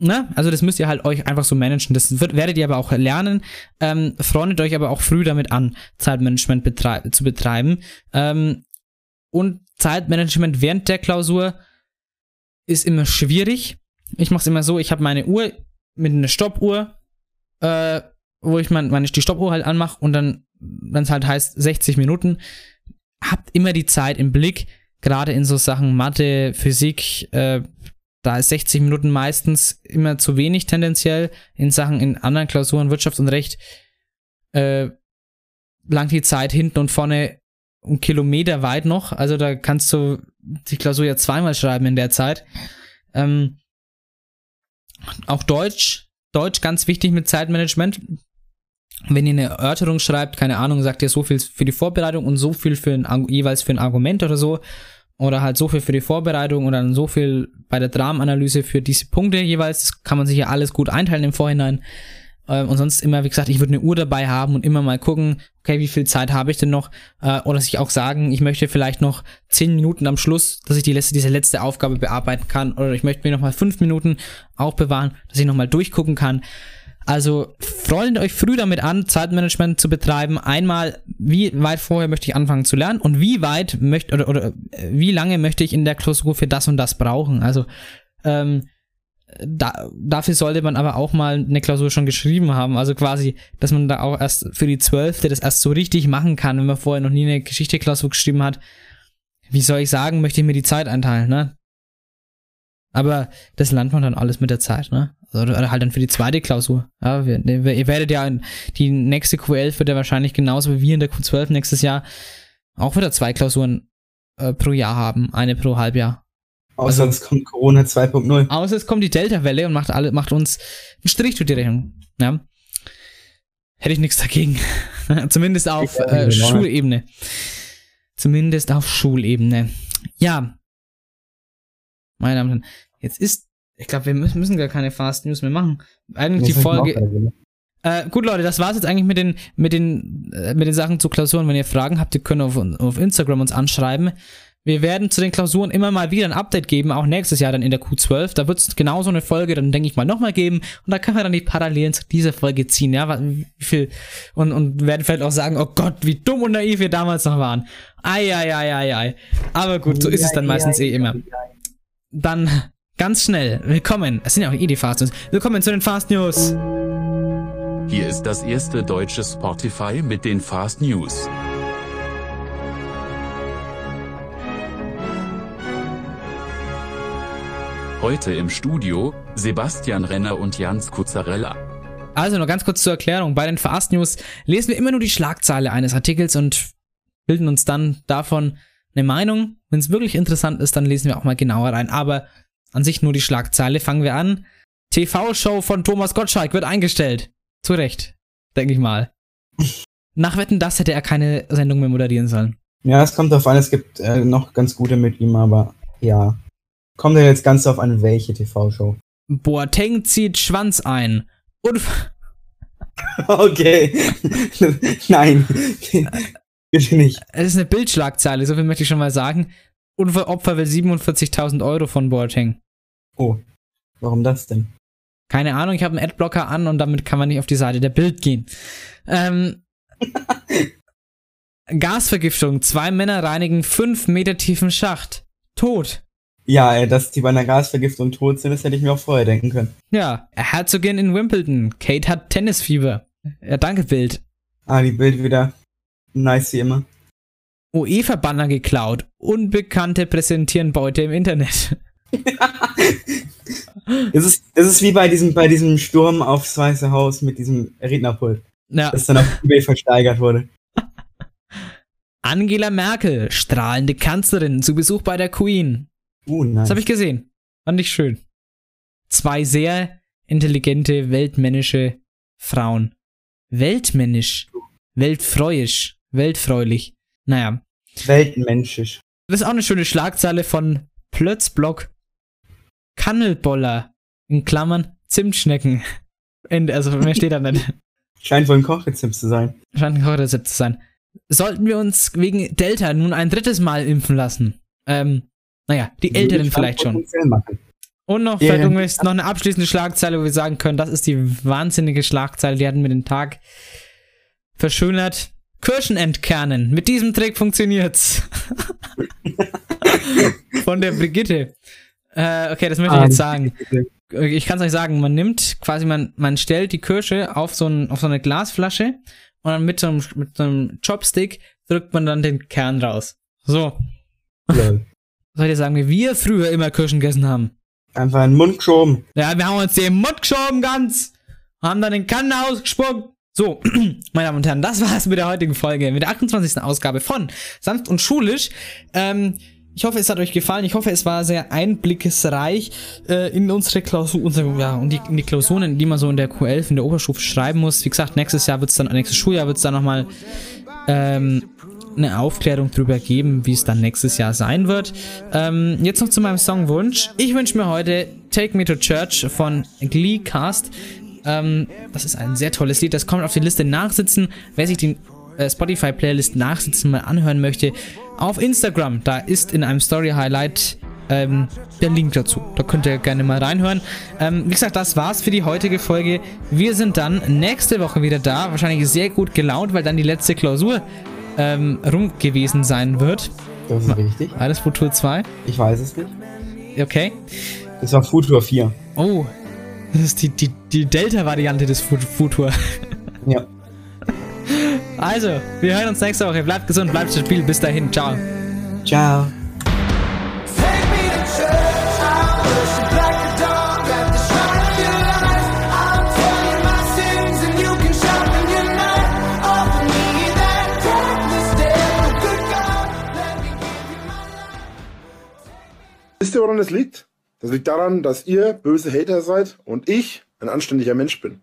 Ne? Also das müsst ihr halt euch einfach so managen. Das wird, werdet ihr aber auch lernen. Ähm, freundet euch aber auch früh damit an, Zeitmanagement betrei zu betreiben. Ähm, und Zeitmanagement während der Klausur ist immer schwierig. Ich mache es immer so, ich habe meine Uhr mit einer Stoppuhr, äh, wo ich mein, meine, die Stoppuhr halt anmache und dann, wenn es halt heißt 60 Minuten, habt immer die Zeit im Blick, gerade in so Sachen Mathe, Physik, äh, da ist 60 Minuten meistens immer zu wenig tendenziell. In Sachen in anderen Klausuren, Wirtschaft und Recht, äh, langt die Zeit hinten und vorne einen Kilometer weit noch. Also da kannst du die Klausur ja zweimal schreiben in der Zeit. Ähm, auch Deutsch. Deutsch ganz wichtig mit Zeitmanagement. Wenn ihr eine Erörterung schreibt, keine Ahnung, sagt ihr so viel für die Vorbereitung und so viel für ein, jeweils für ein Argument oder so. Oder halt so viel für die Vorbereitung und dann so viel bei der Dramenanalyse für diese Punkte jeweils. Das kann man sich ja alles gut einteilen im Vorhinein. Ähm, und sonst immer, wie gesagt, ich würde eine Uhr dabei haben und immer mal gucken, okay, wie viel Zeit habe ich denn noch? Äh, oder sich auch sagen, ich möchte vielleicht noch 10 Minuten am Schluss, dass ich die letzte, diese letzte Aufgabe bearbeiten kann. Oder ich möchte mir nochmal 5 Minuten aufbewahren, dass ich nochmal durchgucken kann. Also freundet euch früh damit an, Zeitmanagement zu betreiben. Einmal, wie weit vorher möchte ich anfangen zu lernen und wie weit möchte oder, oder äh, wie lange möchte ich in der Klausur für das und das brauchen. Also ähm, da, dafür sollte man aber auch mal eine Klausur schon geschrieben haben. Also quasi, dass man da auch erst für die Zwölfte das erst so richtig machen kann, wenn man vorher noch nie eine Geschichte-Klausur geschrieben hat. Wie soll ich sagen, möchte ich mir die Zeit einteilen, ne? Aber das lernt man dann alles mit der Zeit, ne? Also, Oder halt dann für die zweite Klausur. Ja, wir, wir, ihr werdet ja, die nächste Q11 wird ja wahrscheinlich genauso wie wir in der Q12 nächstes Jahr auch wieder zwei Klausuren äh, pro Jahr haben. Eine pro Halbjahr. Außer Also- es kommt Corona 2.0. Außer es kommt die Delta-Welle und macht, alle, macht uns einen Strich durch die Rechnung. Ja. Hätte ich nichts dagegen. Zumindest auf äh. Schulebene. Zumindest auf Schulebene. Ja. Meine Damen und Herren, jetzt ist, ich glaube, wir müssen, gar keine Fast News mehr machen. Eigentlich die Folge. Äh, gut, Leute, das war's jetzt eigentlich mit den, mit den, äh, mit den Sachen zu Klausuren. Wenn ihr Fragen habt, ihr könnt auf, auf Instagram uns anschreiben. Wir werden zu den Klausuren immer mal wieder ein Update geben, auch nächstes Jahr dann in der Q12. Da wird es genauso eine Folge, dann denke ich mal nochmal geben. Und da können wir dann die Parallelen zu dieser Folge ziehen, ja, wie viel, und, und werden vielleicht auch sagen, oh Gott, wie dumm und naiv wir damals noch waren. Ei, ei, ei, ei, ei. Aber gut, so ist es dann meistens eh immer. Dann ganz schnell, willkommen, es sind ja auch eh die Fast News. Willkommen zu den Fast News. Hier ist das erste deutsche Spotify mit den Fast News. Heute im Studio Sebastian Renner und Jans Kuzzarella. Also nur ganz kurz zur Erklärung. Bei den Fast News lesen wir immer nur die Schlagzeile eines Artikels und bilden uns dann davon eine Meinung. Wenn es wirklich interessant ist, dann lesen wir auch mal genauer rein. Aber an sich nur die Schlagzeile. Fangen wir an. TV-Show von Thomas Gottschalk wird eingestellt. Zu Recht, denke ich mal. Nach Wetten, das hätte er keine Sendung mehr moderieren sollen. Ja, es kommt darauf an, es gibt äh, noch ganz gute mit ihm, aber ja. Kommt ja jetzt ganz darauf an, welche TV-Show. Boateng zieht Schwanz ein. Und Okay. Nein. Bitte nicht. es ist eine Bildschlagzeile, so viel möchte ich schon mal sagen. Unfallopfer will 47.000 Euro von Boateng. Oh. Warum das denn? Keine Ahnung, ich habe einen Adblocker an und damit kann man nicht auf die Seite der Bild gehen. Ähm, Gasvergiftung. Zwei Männer reinigen fünf Meter tiefen Schacht. Tot. Ja, ey, dass die bei einer Gasvergiftung tot sind, das hätte ich mir auch vorher denken können. Ja, Herzogin in Wimbledon. Kate hat Tennisfieber. Ja, danke, Bild. Ah, die Bild wieder. Nice wie immer. UEFA-Banner geklaut. Unbekannte präsentieren Beute im Internet. Das ist, das ist wie bei diesem, bei diesem Sturm aufs Weiße Haus mit diesem Rednerpult, Ja. das dann auf eBay versteigert wurde. Angela Merkel, strahlende Kanzlerin, zu Besuch bei der Queen. Uh, Das nice. habe ich gesehen. Fand ich schön. Zwei sehr intelligente, weltmännische Frauen. Weltmännisch. Weltfreuisch. Weltfreulich. Naja. Weltmenschisch. Das ist auch eine schöne Schlagzeile von Plötzblock. Kannelboller. In Klammern Zimtschnecken. Also mehr steht da nicht. Scheint wohl ein Kochrezept zu sein. Scheint ein Kochrezept zu sein. Sollten wir uns wegen Delta nun ein drittes Mal impfen lassen? Ähm, naja, die Älteren vielleicht schon. Und noch, Ja, vielleicht ja. noch eine abschließende Schlagzeile, wo wir sagen können, das ist die wahnsinnige Schlagzeile, die hatten mir den Tag verschönert. Kirschen entkernen. Mit diesem Trick funktioniert's. Von der Brigitte. Äh, okay, das möchte ich Ah, jetzt sagen. Ich kann es euch sagen, man nimmt quasi, man, man stellt die Kirsche auf so, ein, auf so eine Glasflasche und dann mit so, einem, mit so einem Chopstick drückt man dann den Kern raus. So. Lol. Soll ich sagen, wie wir früher immer Kirschen gegessen haben? Einfach in den Mund geschoben. Ja, wir haben uns den Mund geschoben ganz. Haben dann den Kannen ausgespuckt. So, meine Damen und Herren, das war's mit der heutigen Folge, mit der 28. Ausgabe von Sanft und Schulisch. Ähm, ich hoffe, es hat euch gefallen. Ich hoffe, es war sehr einblickesreich äh, in unsere Klausur, unsere, ja, und die, in die Klausuren, die man so in der Q11 in der Oberstufe schreiben muss. Wie gesagt, nächstes Jahr wird's dann, nächstes Schuljahr wird's dann nochmal ähm, eine Aufklärung drüber geben, wie es dann nächstes Jahr sein wird. Ähm, jetzt noch zu meinem Songwunsch. Ich wünsche mir heute Take Me to Church von Glee Cast. Ähm, das ist ein sehr tolles Lied. Das kommt auf die Liste Nachsitzen. Wer sich die äh, Spotify-Playlist Nachsitzen mal anhören möchte, auf Instagram, da ist in einem Story-Highlight ähm, der Link dazu. Da könnt ihr gerne mal reinhören. Ähm, wie gesagt, das war's für die heutige Folge. Wir sind dann nächste Woche wieder da. Wahrscheinlich sehr gut gelaunt, weil dann die letzte Klausur ähm, rum gewesen sein wird. Das ist richtig. Alles Futur 2. Ich weiß es nicht. Okay. Das war Futur 4. Oh, das ist die, die, die Delta-Variante des Fu- Futur. Ja. Also, wir hören uns nächste Woche. Bleibt gesund, bleibt stabil. Bis dahin. Ciao. Ciao. Ihr, woran das liegt? Das liegt daran, dass ihr böse Hater seid und ich ein anständiger Mensch bin.